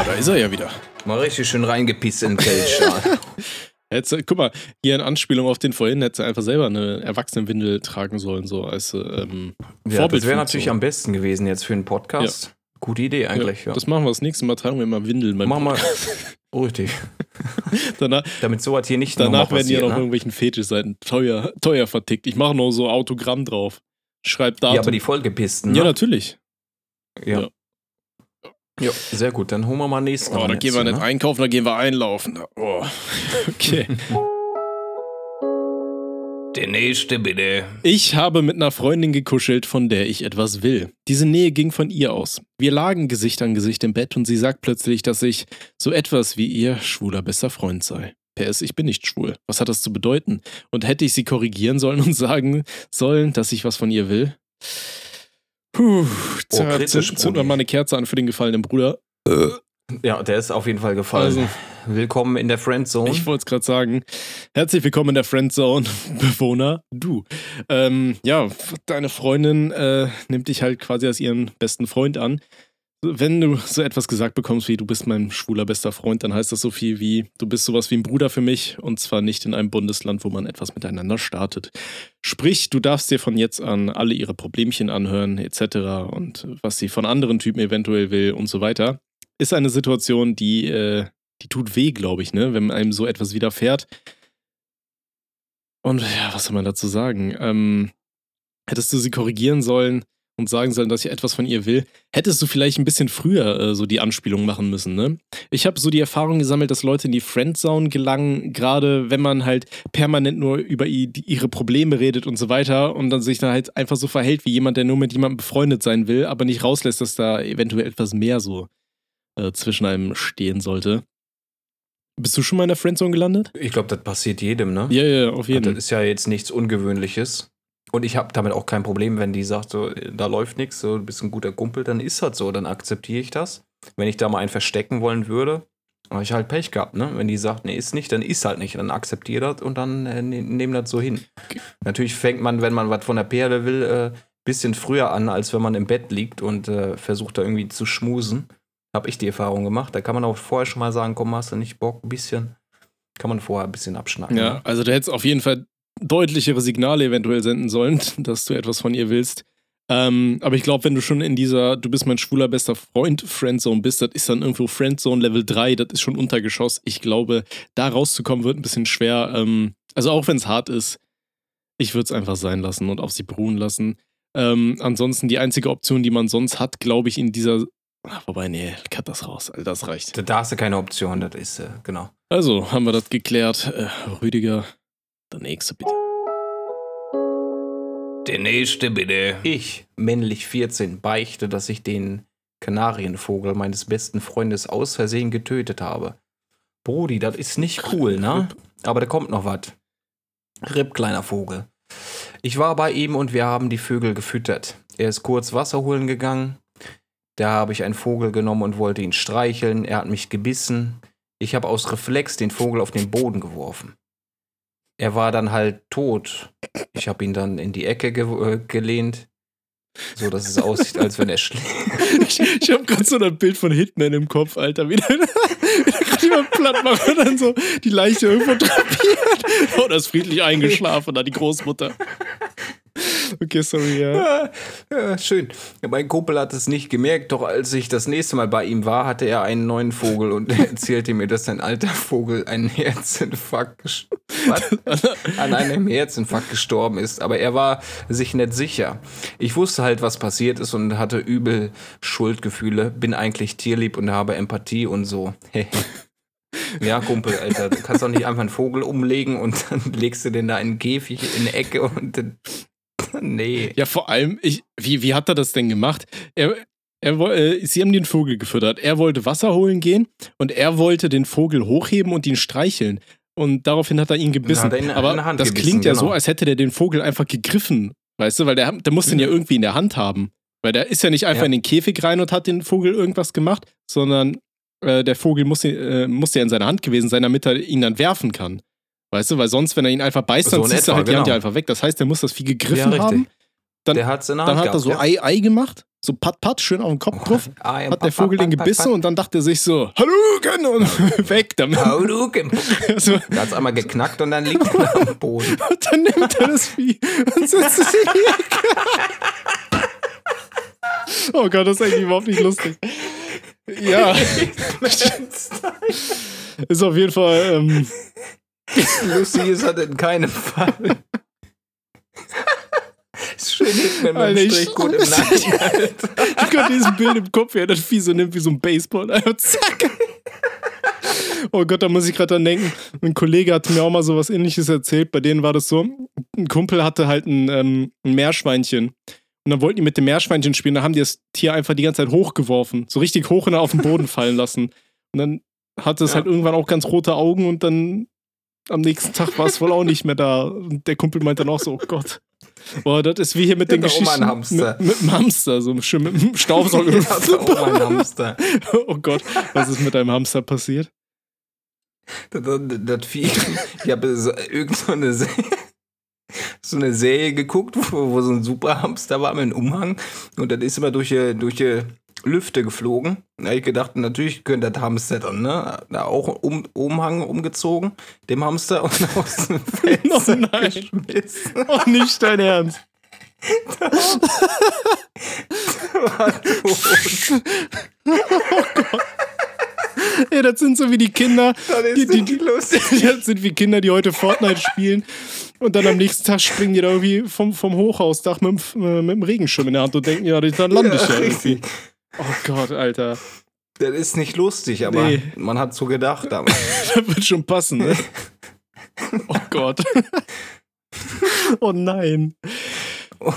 Da ist er ja wieder. Mal richtig schön reingepisst in den Kelch. Hättest, guck mal, hier in Anspielung auf den vorhin, hätte einfach selber eine Erwachsenenwindel tragen sollen, so als ähm, ja, Vorbild. Das wäre natürlich am besten gewesen jetzt für einen Podcast. Ja. Gute Idee eigentlich, ja. Das machen wir das nächste Mal, tragen wir mal Windeln beim Machen wir. Richtig. danach, Damit sowas hier nicht Danach werden ja noch ne? irgendwelchen Fetischseiten teuer, teuer vertickt. Ich mache nur so Autogramm drauf. Schreib da. Ja, aber die vollgepissten. Ne? Ja, natürlich. Ja. Ja, sehr gut. Dann holen wir mal nächsten. Oh, dann gehen wir nicht ne? einkaufen, dann gehen wir einlaufen. Oh. Okay. Der nächste bitte. Ich habe mit einer Freundin gekuschelt, von der ich etwas will. Diese Nähe ging von ihr aus. Wir lagen Gesicht an Gesicht im Bett und sie sagt plötzlich, dass ich so etwas wie ihr schwuler bester Freund sei. PS, ich bin nicht schwul. Was hat das zu bedeuten? Und hätte ich sie korrigieren sollen und sagen sollen, dass ich was von ihr will? Puh, oh, zünd wir mal eine Kerze an für den gefallenen Bruder. Äh. Ja, der ist auf jeden Fall gefallen. Also, willkommen in der Friendzone. Ich wollte es gerade sagen. Herzlich willkommen in der Friendzone, Bewohner, du. Ähm, ja, deine Freundin äh, nimmt dich halt quasi als ihren besten Freund an wenn du so etwas gesagt bekommst wie du bist mein schwuler bester Freund, dann heißt das so viel wie du bist sowas wie ein Bruder für mich und zwar nicht in einem Bundesland, wo man etwas miteinander startet. Sprich, du darfst dir von jetzt an alle ihre Problemchen anhören etc. und was sie von anderen Typen eventuell will und so weiter. Ist eine Situation, die, äh, die tut weh, glaube ich, ne, wenn einem so etwas widerfährt. Und ja, was soll man dazu sagen? Ähm, hättest du sie korrigieren sollen? Und sagen sollen, dass ich etwas von ihr will, hättest du vielleicht ein bisschen früher äh, so die Anspielung machen müssen, ne? Ich habe so die Erfahrung gesammelt, dass Leute in die Friendzone gelangen, gerade wenn man halt permanent nur über ihre Probleme redet und so weiter und dann sich dann halt einfach so verhält wie jemand, der nur mit jemandem befreundet sein will, aber nicht rauslässt, dass da eventuell etwas mehr so äh, zwischen einem stehen sollte. Bist du schon mal in der Friendzone gelandet? Ich glaube, das passiert jedem, ne? Ja, ja, auf jeden Fall. Das ist ja jetzt nichts Ungewöhnliches. Und ich habe damit auch kein Problem, wenn die sagt, so, da läuft nichts, so, du bist ein guter Kumpel, dann ist das so, dann akzeptiere ich das. Wenn ich da mal einen verstecken wollen würde, habe ich halt Pech gehabt, ne? Wenn die sagt, nee, ist nicht, dann ist halt nicht. Dann akzeptiere das und dann äh, ne, nehmen das so hin. Okay. Natürlich fängt man, wenn man was von der Perle will, äh, bisschen früher an, als wenn man im Bett liegt und äh, versucht da irgendwie zu schmusen. Habe ich die Erfahrung gemacht. Da kann man auch vorher schon mal sagen, komm, hast du nicht Bock, ein bisschen. Kann man vorher ein bisschen abschnacken. Ja, ne? also du hättest auf jeden Fall deutlichere Signale eventuell senden sollen, dass du etwas von ihr willst. Ähm, aber ich glaube, wenn du schon in dieser, du bist mein schwuler bester Freund, Friendzone bist, das ist dann irgendwo Friendzone Level 3, das ist schon Untergeschoss. Ich glaube, da rauszukommen wird ein bisschen schwer. Ähm, also auch wenn es hart ist, ich würde es einfach sein lassen und auf sie beruhen lassen. Ähm, ansonsten die einzige Option, die man sonst hat, glaube ich, in dieser. Ach, wobei, nee, cut das raus, also das reicht. Da hast du keine Option, das ist, äh, genau. Also, haben wir das geklärt. Äh, Rüdiger, der nächste bitte. Der nächste bitte. Ich, männlich 14, beichte, dass ich den Kanarienvogel meines besten Freundes aus Versehen getötet habe. Brudi, das ist nicht cool, ne? Aber da kommt noch was. Ripp, kleiner Vogel. Ich war bei ihm und wir haben die Vögel gefüttert. Er ist kurz Wasser holen gegangen. Da habe ich einen Vogel genommen und wollte ihn streicheln. Er hat mich gebissen. Ich habe aus Reflex den Vogel auf den Boden geworfen. Er war dann halt tot. Ich habe ihn dann in die Ecke ge äh, gelehnt. So, dass es aussieht, als wenn er schläft. Ich, ich habe gerade so ein Bild von Hitman im Kopf, Alter. Wie der, wie der gerade jemand platt macht und dann so die Leiche irgendwo drapiert. Oh, das ist friedlich eingeschlafen, da die Großmutter. Okay, sorry, ja. Ja, schön. Mein Kumpel hat es nicht gemerkt, doch als ich das nächste Mal bei ihm war, hatte er einen neuen Vogel und er erzählte mir, dass sein alter Vogel einen Herzinfarkt an einem Herzinfarkt gestorben ist. Aber er war sich nicht sicher. Ich wusste halt, was passiert ist und hatte übel Schuldgefühle. Bin eigentlich tierlieb und habe Empathie und so. Ja, Kumpel, Alter, du kannst doch nicht einfach einen Vogel umlegen und dann legst du den da in einen Käfig in eine Ecke und dann. Nee. Ja, vor allem, ich, wie, wie hat er das denn gemacht? Er, er, äh, sie haben den Vogel gefüttert. Er wollte Wasser holen gehen und er wollte den Vogel hochheben und ihn streicheln. Und daraufhin hat er ihn gebissen. Er ihn Aber das gebissen, klingt ja so, genau. als hätte der den Vogel einfach gegriffen. Weißt du, weil der, der muss den ja irgendwie in der Hand haben. Weil der ist ja nicht einfach Ja. in den Käfig rein und hat den Vogel irgendwas gemacht, sondern äh, der Vogel muss, äh, muss ja in seiner Hand gewesen sein, damit er ihn dann werfen kann. Weißt du, weil sonst, wenn er ihn einfach beißt, So dann in ziehst du halt die Hand genau. ja einfach weg. Das heißt, er muss das Vieh Ja, gegriffen richtig. haben. Dann- der hat's in der Dann Hand hat er so ja. Ei, Ei gemacht, so Pat, Pat, schön auf den Kopf drauf. Ei, Hat der pat, Vogel pat, den pat, gebissen und dann dachte er sich so, Halluken und weg damit. pat. Hadouken. So, Da hat's einmal geknackt und dann liegt er am Boden. und dann nimmt er das Vieh und setzt es Ecke. Oh Gott, das ist eigentlich überhaupt nicht lustig. Ja, ist auf jeden Fall. Ähm, Lustig ist das in keinem Fall. Ist schön Hitman mit ich- Strichcode im Nacken, Alter. ich gerade dieses Bild im Kopf, wie er das Vieh so nimmt wie so ein Baseball. Einfach zack. Oh Gott, da muss ich gerade dran denken. Ein Kollege hatte mir auch mal so was ähnliches erzählt. Bei denen war das so: Ein Kumpel hatte halt ein, ähm, ein Meerschweinchen. Und dann wollten die mit dem Meerschweinchen spielen. Da haben die das Tier einfach die ganze Zeit hochgeworfen. So richtig hoch und auf den Boden fallen lassen. Und dann hatte es Ja. halt irgendwann auch ganz rote Augen und dann am nächsten Tag war es wohl auch nicht mehr da. Und der Kumpel meinte dann auch so: Oh Gott. Boah, das ist wie hier mit den Geschichten. einen Hamster. Mit, mit dem Hamster, so schön mit dem Staubsauger. Auch mal einen Hamster. oh Gott, was ist mit deinem Hamster passiert? Das, das, das Vieh. Ich habe so, irgend so eine, Se so eine Serie geguckt, wo, wo so ein Superhamster war mit einem Umhang. Und dann ist immer durch die, durch die Lüfte geflogen. Da habe ich gedacht, natürlich könnte das Hamster dann, ne? Da auch um, Umhang umgezogen, dem Hamster und aus dem Fenster Oh nein. geschmissen. Oh, nicht dein Ernst. War tot. Ey, das sind so wie die Kinder. Die, die, die, lustig. das sind wie Kinder, die heute Fortnite spielen und dann am nächsten Tag springen die da irgendwie vom, vom Hochhausdach mit, dem- äh, mit dem Regenschirm in der Hand und denken, ja, dann lande ich ja, irgendwie. Oh Gott, Alter. Das ist nicht lustig, aber Nee. man hat so gedacht damals. Das wird schon passen, ne? Oh Gott. Oh nein.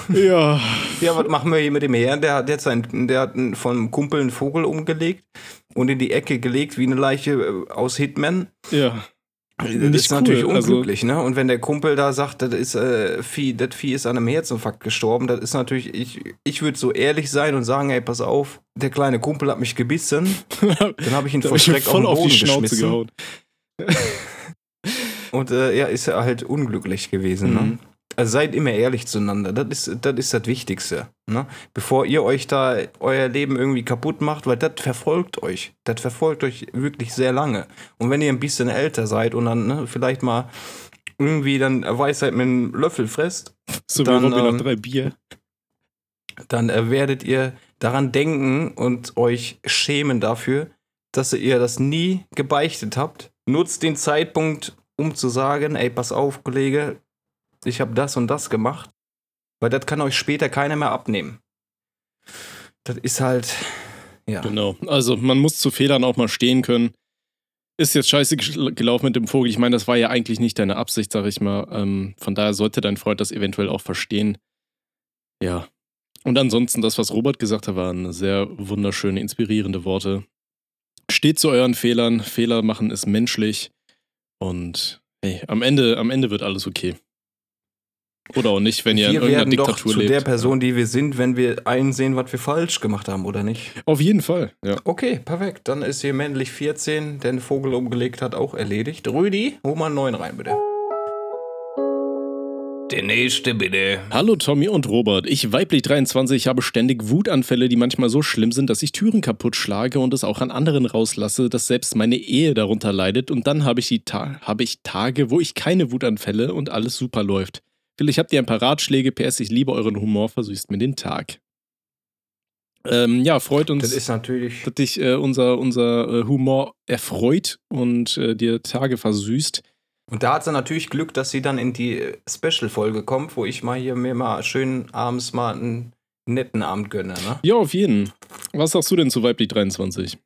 Ja. Ja, was machen wir hier mit dem Herrn? Der hat jetzt ein, der hat einen- von einem Kumpel einen Vogel umgelegt und in die Ecke gelegt wie eine Leiche äh, aus Hitman. Ja. Das Nicht ist natürlich cool, also- unglücklich, ne? Und wenn der Kumpel da sagt, das ist äh, Vieh, das Vieh ist an einem Herzinfarkt gestorben, das ist natürlich, ich, ich würde so ehrlich sein und sagen, ey, pass auf, der kleine Kumpel hat mich gebissen, dann habe ich ihn Schreck auf voll den auf Boden die Schnauze geschmissen. gehauen. Und äh, ja, ist er halt unglücklich gewesen. Mhm. Ne? Also seid immer ehrlich zueinander. Das ist, das ist das Wichtigste. Ne? Bevor ihr euch da euer Leben irgendwie kaputt macht, weil das verfolgt euch. Das verfolgt euch wirklich sehr lange. Und wenn ihr ein bisschen älter seid und dann ne, vielleicht mal irgendwie dann Weisheit mit einem Löffel fresst, So wie Dann, Robby nach ähm, drei Bier. dann äh, werdet ihr daran denken und euch schämen dafür, dass ihr das nie gebeichtet habt. Nutzt den Zeitpunkt, um zu sagen, ey, pass auf, Kollege, ich habe das und das gemacht. Weil das kann euch später keiner mehr abnehmen. Das ist halt, ja. Genau. Also man muss zu Fehlern auch mal stehen können. Ist jetzt scheiße gel- gelaufen mit dem Vogel. Ich meine, das war ja eigentlich nicht deine Absicht, sag ich mal. Ähm, von daher sollte dein Freund das eventuell auch verstehen. Ja. Und ansonsten, das, was Robert gesagt hat, waren sehr wunderschöne, inspirierende Worte. Steht zu euren Fehlern. Fehler machen ist menschlich. Und hey, am Ende, am Ende wird alles okay. Oder auch nicht, wenn ihr wir in irgendeiner werden Diktatur doch zu lebt. der Person, die wir sind, wenn wir einsehen, was wir falsch gemacht haben, oder nicht? Auf jeden Fall, ja. Okay, perfekt. Dann ist hier männlich 14, der den Vogel umgelegt hat, auch erledigt. Rüdi, hol mal einen neuen rein, bitte. Der nächste, bitte. Hallo Tommy und Robert. Ich, weiblich 23, habe ständig Wutanfälle, die manchmal so schlimm sind, dass ich Türen kaputt schlage und es auch an anderen rauslasse, dass selbst meine Ehe darunter leidet. Und dann habe ich, die Ta habe ich Tage, wo ich keine Wutanfälle und alles super läuft. Vielleicht habt ihr ein paar Ratschläge. PS, ich liebe euren Humor, versüßt mir den Tag. Ähm, ja, freut uns, Das ist natürlich. dass dich äh, unser, unser äh, Humor erfreut und äh, dir Tage versüßt. Und da hat sie natürlich Glück, dass sie dann in die äh, Special-Folge kommt, wo ich mal hier mir mal schön abends mal einen netten Abend gönne, ne? Ja, auf jeden. Was sagst du denn zu weiblich 23?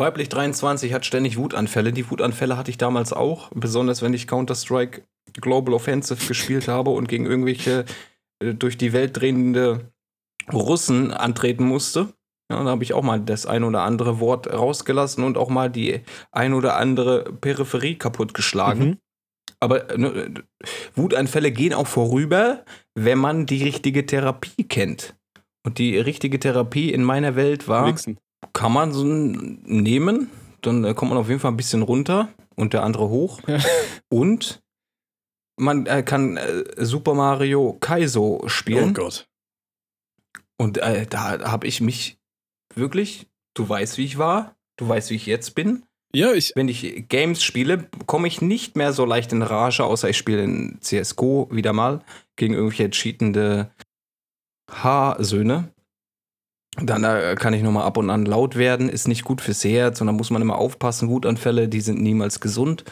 Weiblich 23 hat ständig Wutanfälle. Die Wutanfälle hatte ich damals auch, besonders wenn ich Counter-Strike Global Offensive gespielt habe und gegen irgendwelche äh, durch die Welt drehende Russen antreten musste. Ja, da habe ich auch mal das ein oder andere Wort rausgelassen und auch mal die ein oder andere Peripherie kaputtgeschlagen. Mhm. Aber ne, Wutanfälle gehen auch vorüber, wenn man die richtige Therapie kennt. Und die richtige Therapie in meiner Welt war, Wichsen. Kann man so nehmen, dann äh, kommt man auf jeden Fall ein bisschen runter und der andere hoch. Ja. Und man äh, kann äh, Super Mario Kaizo Oh spielen. Gott. und äh, da habe ich mich wirklich, du weißt, wie ich war, du weißt, wie ich jetzt bin. Ja, ich. Wenn ich Games spiele, komme ich nicht mehr so leicht in Rage, außer ich spiele in CSGO wieder mal gegen irgendwelche cheatende H-Söhne. Dann äh, kann ich nochmal ab und an laut werden, ist nicht gut fürs Herz und da muss man immer aufpassen. Wutanfälle, die sind niemals gesund.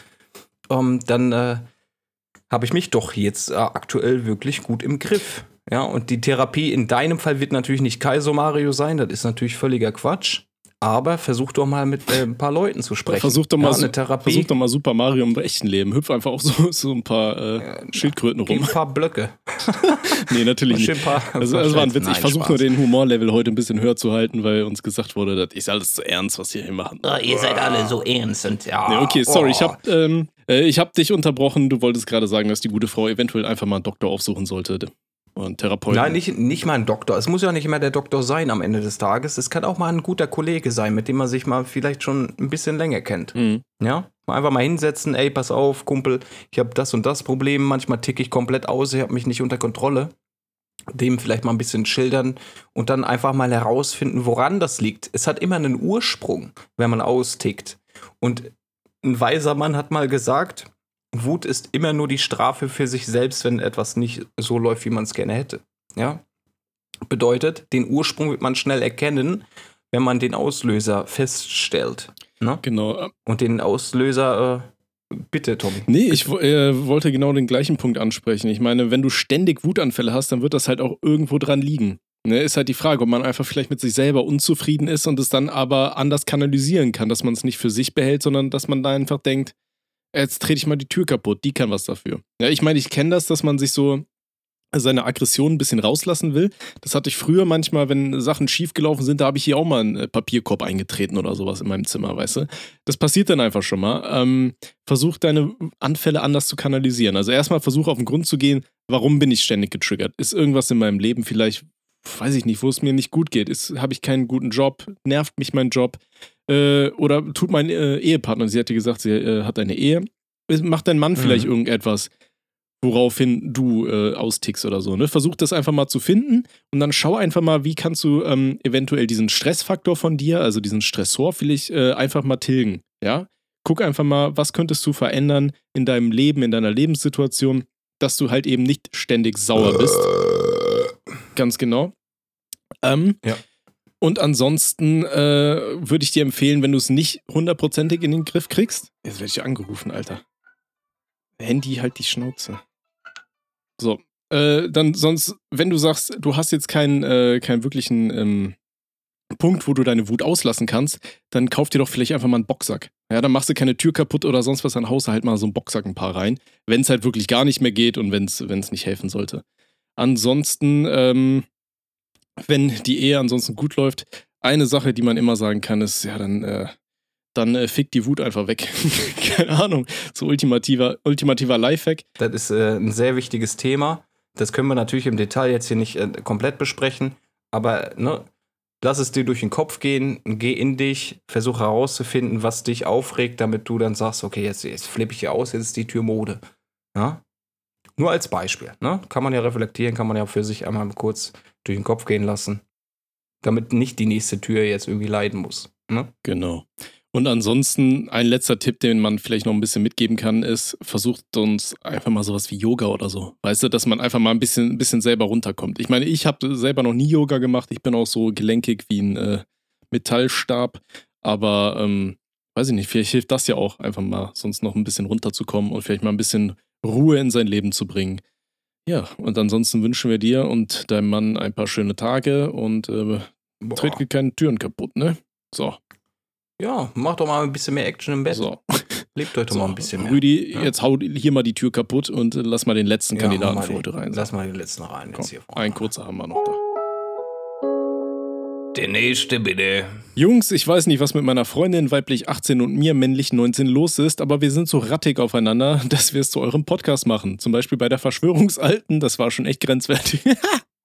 Ähm, dann äh, habe ich mich doch jetzt äh, aktuell wirklich gut im Griff. Ja, und die Therapie in deinem Fall wird natürlich nicht Kaiso Mario sein, das ist natürlich völliger Quatsch. Aber versuch doch mal mit äh, ein paar Leuten zu sprechen. Versuch doch mal, ja, eine Therapie. versuch doch mal Super Mario im echten Leben. Hüpf einfach auf so, so ein paar äh, Schildkröten rum. ein paar Blöcke. Nee, natürlich nicht. paar, Also, das war ein. Witz. Ich Nein, versuche Spaß. nur den Humorlevel heute ein bisschen höher zu halten, weil uns gesagt wurde, das ist alles zu ernst, was wir hier machen. Oh, ihr seid alle so ernst und ja. Nee, okay, sorry, oh. ich habe ähm, äh, ich hab dich unterbrochen. Du wolltest gerade sagen, dass die gute Frau eventuell einfach mal einen Doktor aufsuchen sollte. Und Therapeuten. Nein, nicht, nicht mal ein Doktor. Es muss ja nicht immer der Doktor sein am Ende des Tages. Es kann auch mal ein guter Kollege sein, mit dem man sich mal vielleicht schon ein bisschen länger kennt. Mhm. Ja? Mal Einfach mal hinsetzen, ey, pass auf, Kumpel, ich habe das und das Problem, manchmal ticke ich komplett aus, ich habe mich nicht unter Kontrolle. Dem vielleicht mal ein bisschen schildern und dann einfach mal herausfinden, woran das liegt. Es hat immer einen Ursprung, wenn man austickt. Und ein weiser Mann hat mal gesagt, Wut ist immer nur die Strafe für sich selbst, wenn etwas nicht so läuft, wie man es gerne hätte. Ja? Bedeutet, den Ursprung wird man schnell erkennen, wenn man den Auslöser feststellt. Ne? Genau. Und den Auslöser, äh, bitte, Tommy. Nee, ich äh, wollte genau den gleichen Punkt ansprechen. Ich meine, wenn du ständig Wutanfälle hast, dann wird das halt auch irgendwo dran liegen. Ne, ist halt die Frage, ob man einfach vielleicht mit sich selber unzufrieden ist und es dann aber anders kanalisieren kann, dass man es nicht für sich behält, sondern dass man da einfach denkt, jetzt trete ich mal die Tür kaputt, die kann was dafür. Ja, ich meine, ich kenne das, dass man sich so seine Aggression ein bisschen rauslassen will. Das hatte ich früher manchmal, wenn Sachen schiefgelaufen sind, da habe ich hier auch mal einen äh, Papierkorb eingetreten oder sowas in meinem Zimmer, weißt du? Das passiert dann einfach schon mal. Ähm, versuch deine Anfälle anders zu kanalisieren. Also erstmal versuch auf den Grund zu gehen, warum bin ich ständig getriggert? Ist irgendwas in meinem Leben vielleicht, weiß ich nicht, wo es mir nicht gut geht? Habe ich keinen guten Job? Nervt mich mein Job? Äh, oder tut mein äh, Ehepartner, sie hatte gesagt, sie äh, hat eine Ehe, macht dein Mann Mhm. vielleicht irgendetwas, woraufhin du äh, austickst oder so. Ne? Versuch das einfach mal zu finden und dann schau einfach mal, wie kannst du ähm, eventuell diesen Stressfaktor von dir, also diesen Stressor vielleicht äh, einfach mal tilgen. Ja? Guck einfach mal, was könntest du verändern in deinem Leben, in deiner Lebenssituation, dass du halt eben nicht ständig sauer bist. Ganz genau. Ähm, Ja. Und ansonsten äh, würde ich dir empfehlen, wenn du es nicht hundertprozentig in den Griff kriegst. Jetzt werde ich angerufen, Alter. Handy halt die Schnauze. So. Äh, dann sonst, wenn du sagst, du hast jetzt keinen, äh, keinen wirklichen ähm, Punkt, wo du deine Wut auslassen kannst, dann kauf dir doch vielleicht einfach mal einen Boxsack. Ja, dann machst du keine Tür kaputt oder sonst was, dann haust du halt mal so einen Boxsack ein paar rein, wenn es halt wirklich gar nicht mehr geht und wenn es nicht helfen sollte. Ansonsten, ähm, wenn die Ehe ansonsten gut läuft, eine Sache, die man immer sagen kann, ist, ja, dann, äh, dann äh, fickt die Wut einfach weg. Keine Ahnung. So ultimativer, ultimativer Lifehack. Das ist äh, ein sehr wichtiges Thema. Das können wir natürlich im Detail jetzt hier nicht äh, komplett besprechen, aber ne, lass es dir durch den Kopf gehen, geh in dich, versuche herauszufinden, was dich aufregt, damit du dann sagst, okay, jetzt, jetzt flippe ich hier aus, jetzt ist die Tür Mode. Ja? Nur als Beispiel. Ne? Kann man ja reflektieren, kann man ja für sich einmal kurz durch den Kopf gehen lassen, damit nicht die nächste Tür jetzt irgendwie leiden muss. Ne? Genau. Und ansonsten ein letzter Tipp, den man vielleicht noch ein bisschen mitgeben kann, ist, versucht uns einfach mal sowas wie Yoga oder so. Weißt du, dass man einfach mal ein bisschen, ein bisschen selber runterkommt. Ich meine, ich habe selber noch nie Yoga gemacht. Ich bin auch so gelenkig wie ein äh, Metallstab. Aber ähm, weiß ich nicht, vielleicht hilft das ja auch einfach mal, sonst noch ein bisschen runterzukommen und vielleicht mal ein bisschen Ruhe in sein Leben zu bringen. Ja, und ansonsten wünschen wir dir und deinem Mann ein paar schöne Tage und äh, tritt keine Türen kaputt, ne? So. Ja, macht doch mal ein bisschen mehr Action im Bett. So. Lebt euch doch so. mal ein bisschen mehr. Rüdi, Ja. jetzt hau hier mal die Tür kaputt und lass mal den letzten Ja, Kandidaten mach für heute rein. Lass mal den letzten rein. Komm, ein kurzer haben wir noch da. Der nächste bitte. Jungs, ich weiß nicht, was mit meiner Freundin weiblich 18 und mir männlich 19 los ist, aber wir sind so rattig aufeinander, dass wir es zu eurem Podcast machen. Zum Beispiel bei der Verschwörungsalten, das war schon echt grenzwertig.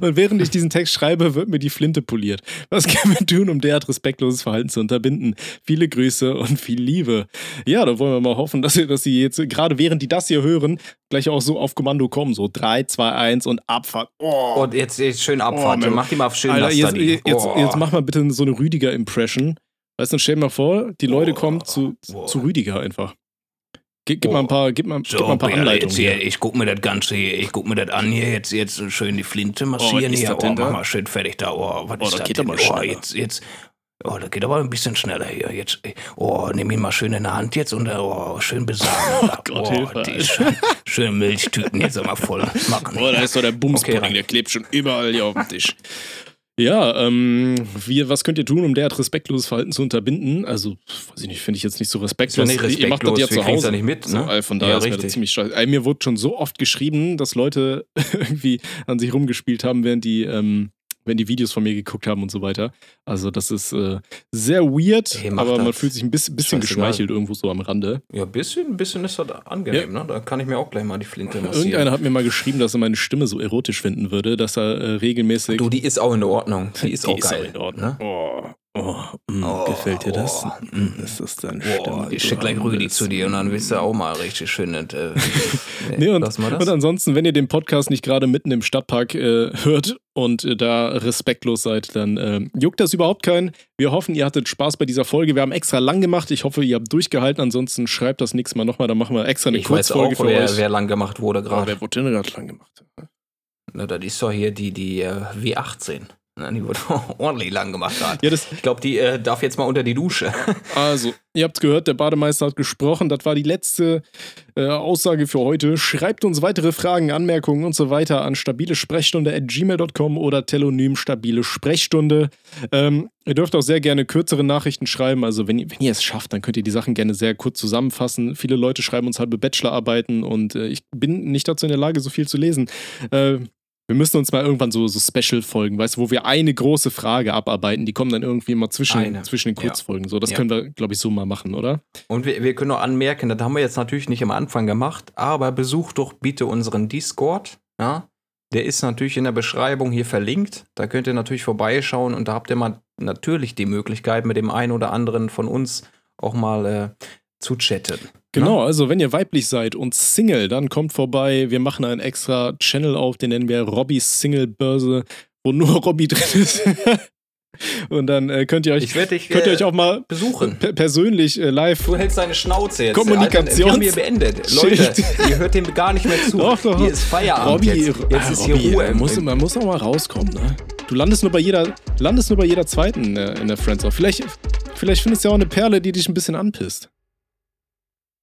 Und während ich diesen Text schreibe, wird mir die Flinte poliert. Was können wir tun, um derart respektloses Verhalten zu unterbinden? Viele Grüße und viel Liebe. Ja, da wollen wir mal hoffen, dass, ihr, dass sie jetzt, gerade während die das hier hören, gleich auch so auf Kommando kommen. So 3, 2, 1 und Abfahrt. Oh, Und jetzt, jetzt schön Abfahrt. Oh, mach die mal schön Alter, jetzt, jetzt, Oh. jetzt mach mal bitte so eine Rüdiger-Impression. Weißt du, stell dir mal vor, die Leute Boah. kommen zu, Boah. zu Rüdiger einfach. Gib, gib Boah. mal ein paar, gib mal, gib mal So, ein paar Anleitungen. hier, Hier. ich guck mir das Ganze hier, ich guck mir das an hier, jetzt, jetzt schön die Flinte massieren ist hier. Oh, mach mal schön fertig da. Oh, was Oh, ist das das geht denn? aber oh, jetzt, jetzt, oh, das geht aber ein bisschen schneller hier. Jetzt, oh, nimm ihn mal schön in der Hand jetzt und oh, schön besagen. Oh Gott, Hilfe, die schön, schön Milchtüten jetzt einmal voll machen. Boah, da ist doch der Bumspudding, Okay, der klebt schon überall hier auf dem Tisch. Ja, ähm, wir, was könnt ihr tun, um derart respektloses Verhalten zu unterbinden? Also, weiß ich nicht, finde ich jetzt nicht so respektlos. Nicht ihr macht das respektlos, ja zu Hause. ja nicht mit, So, ne? also von daher Ja, ist mir das richtig. ziemlich scheiße. Mir wurde schon so oft geschrieben, dass Leute irgendwie an sich rumgespielt haben, während die, ähm, wenn die Videos von mir geguckt haben und so weiter. Also, das ist äh, sehr weird, Hey, aber man das. fühlt sich ein bisschen, bisschen geschmeichelt irgendwo so am Rande. Ja, ein bisschen, ein bisschen ist das angenehm, ne? Da kann ich mir auch gleich mal die Flinte massieren. Irgendeiner hat mir mal geschrieben, dass er meine Stimme so erotisch finden würde, dass er äh, regelmäßig. Du, die ist auch in Ordnung. Die ist auch geil. in Ordnung. Ne? Oh, oh, mh, Oh, gefällt dir das? oh, Mm, das ist Stimme. die ich du schick gleich Rüdi zu dir und dann wirst du auch mal richtig schön. Äh, Nee, und, lass mal das. und ansonsten, wenn ihr den Podcast nicht gerade mitten im Stadtpark äh, hört und äh, da respektlos seid, dann ähm, juckt das überhaupt keinen. Wir hoffen, ihr hattet Spaß bei dieser Folge. Wir haben extra lang gemacht. Ich hoffe, ihr habt durchgehalten. Ansonsten schreibt das nächste Mal nochmal. Dann machen wir extra eine ich weiß auch, Kurzfolge für wer, euch. wer lang gemacht wurde Oh, gerade. wer wurde denn gerade lang gemacht? Na, das ist doch hier die, die äh, W18. Na, die wurde ordentlich lang gemacht gerade. Ja, Ich glaube, die äh, darf jetzt mal unter die Dusche. Also, ihr habt gehört, der Bademeister hat gesprochen. Das war die letzte äh, Aussage für heute. Schreibt uns weitere Fragen, Anmerkungen und so weiter an stabilesprechstunde.gmail.com oder telonym stabile Sprechstunde. Ähm, ihr dürft auch sehr gerne kürzere Nachrichten schreiben. Also, wenn, ihr- wenn ihr es schafft, dann könnt ihr die Sachen gerne sehr kurz zusammenfassen. Viele Leute schreiben uns halbe Bachelorarbeiten und äh, ich bin nicht dazu in der Lage, so viel zu lesen. Äh, wir müssen uns mal irgendwann so, so Special-Folgen, weißt du, wo wir eine große Frage abarbeiten, die kommen dann irgendwie immer zwischen, Eine. zwischen den Ja. Kurzfolgen. So, das Ja. können wir, glaube ich, so mal machen, oder? Und wir, wir können auch anmerken, das haben wir jetzt natürlich nicht am Anfang gemacht, aber besucht doch bitte unseren Discord. Ja? Der ist natürlich in der Beschreibung hier verlinkt. Da könnt ihr natürlich vorbeischauen und da habt ihr mal natürlich die Möglichkeit, mit dem einen oder anderen von uns auch mal äh, zu chatten. Genau, also wenn ihr weiblich seid und Single, dann kommt vorbei. Wir machen einen extra Channel auf, den nennen wir Robbys Single Börse, wo nur Robby drin ist. und dann äh, könnt ihr euch, dich könnt ihr äh, euch auch mal besuchen. per persönlich äh, live. Du hältst deine Schnauze jetzt. Kommunikations- Alter, wir haben hier beendet. Leute, ihr hört dem gar nicht mehr zu. Doch, doch. Hier ist Feierabend Robby, jetzt. Jetzt ah, ist Robby, hier Ruhe. äh, muss, man muss auch mal rauskommen, ne? Du landest nur bei jeder, landest nur bei jeder zweiten äh, in der Friendzone. Vielleicht, vielleicht findest du ja auch eine Perle, die dich ein bisschen anpisst.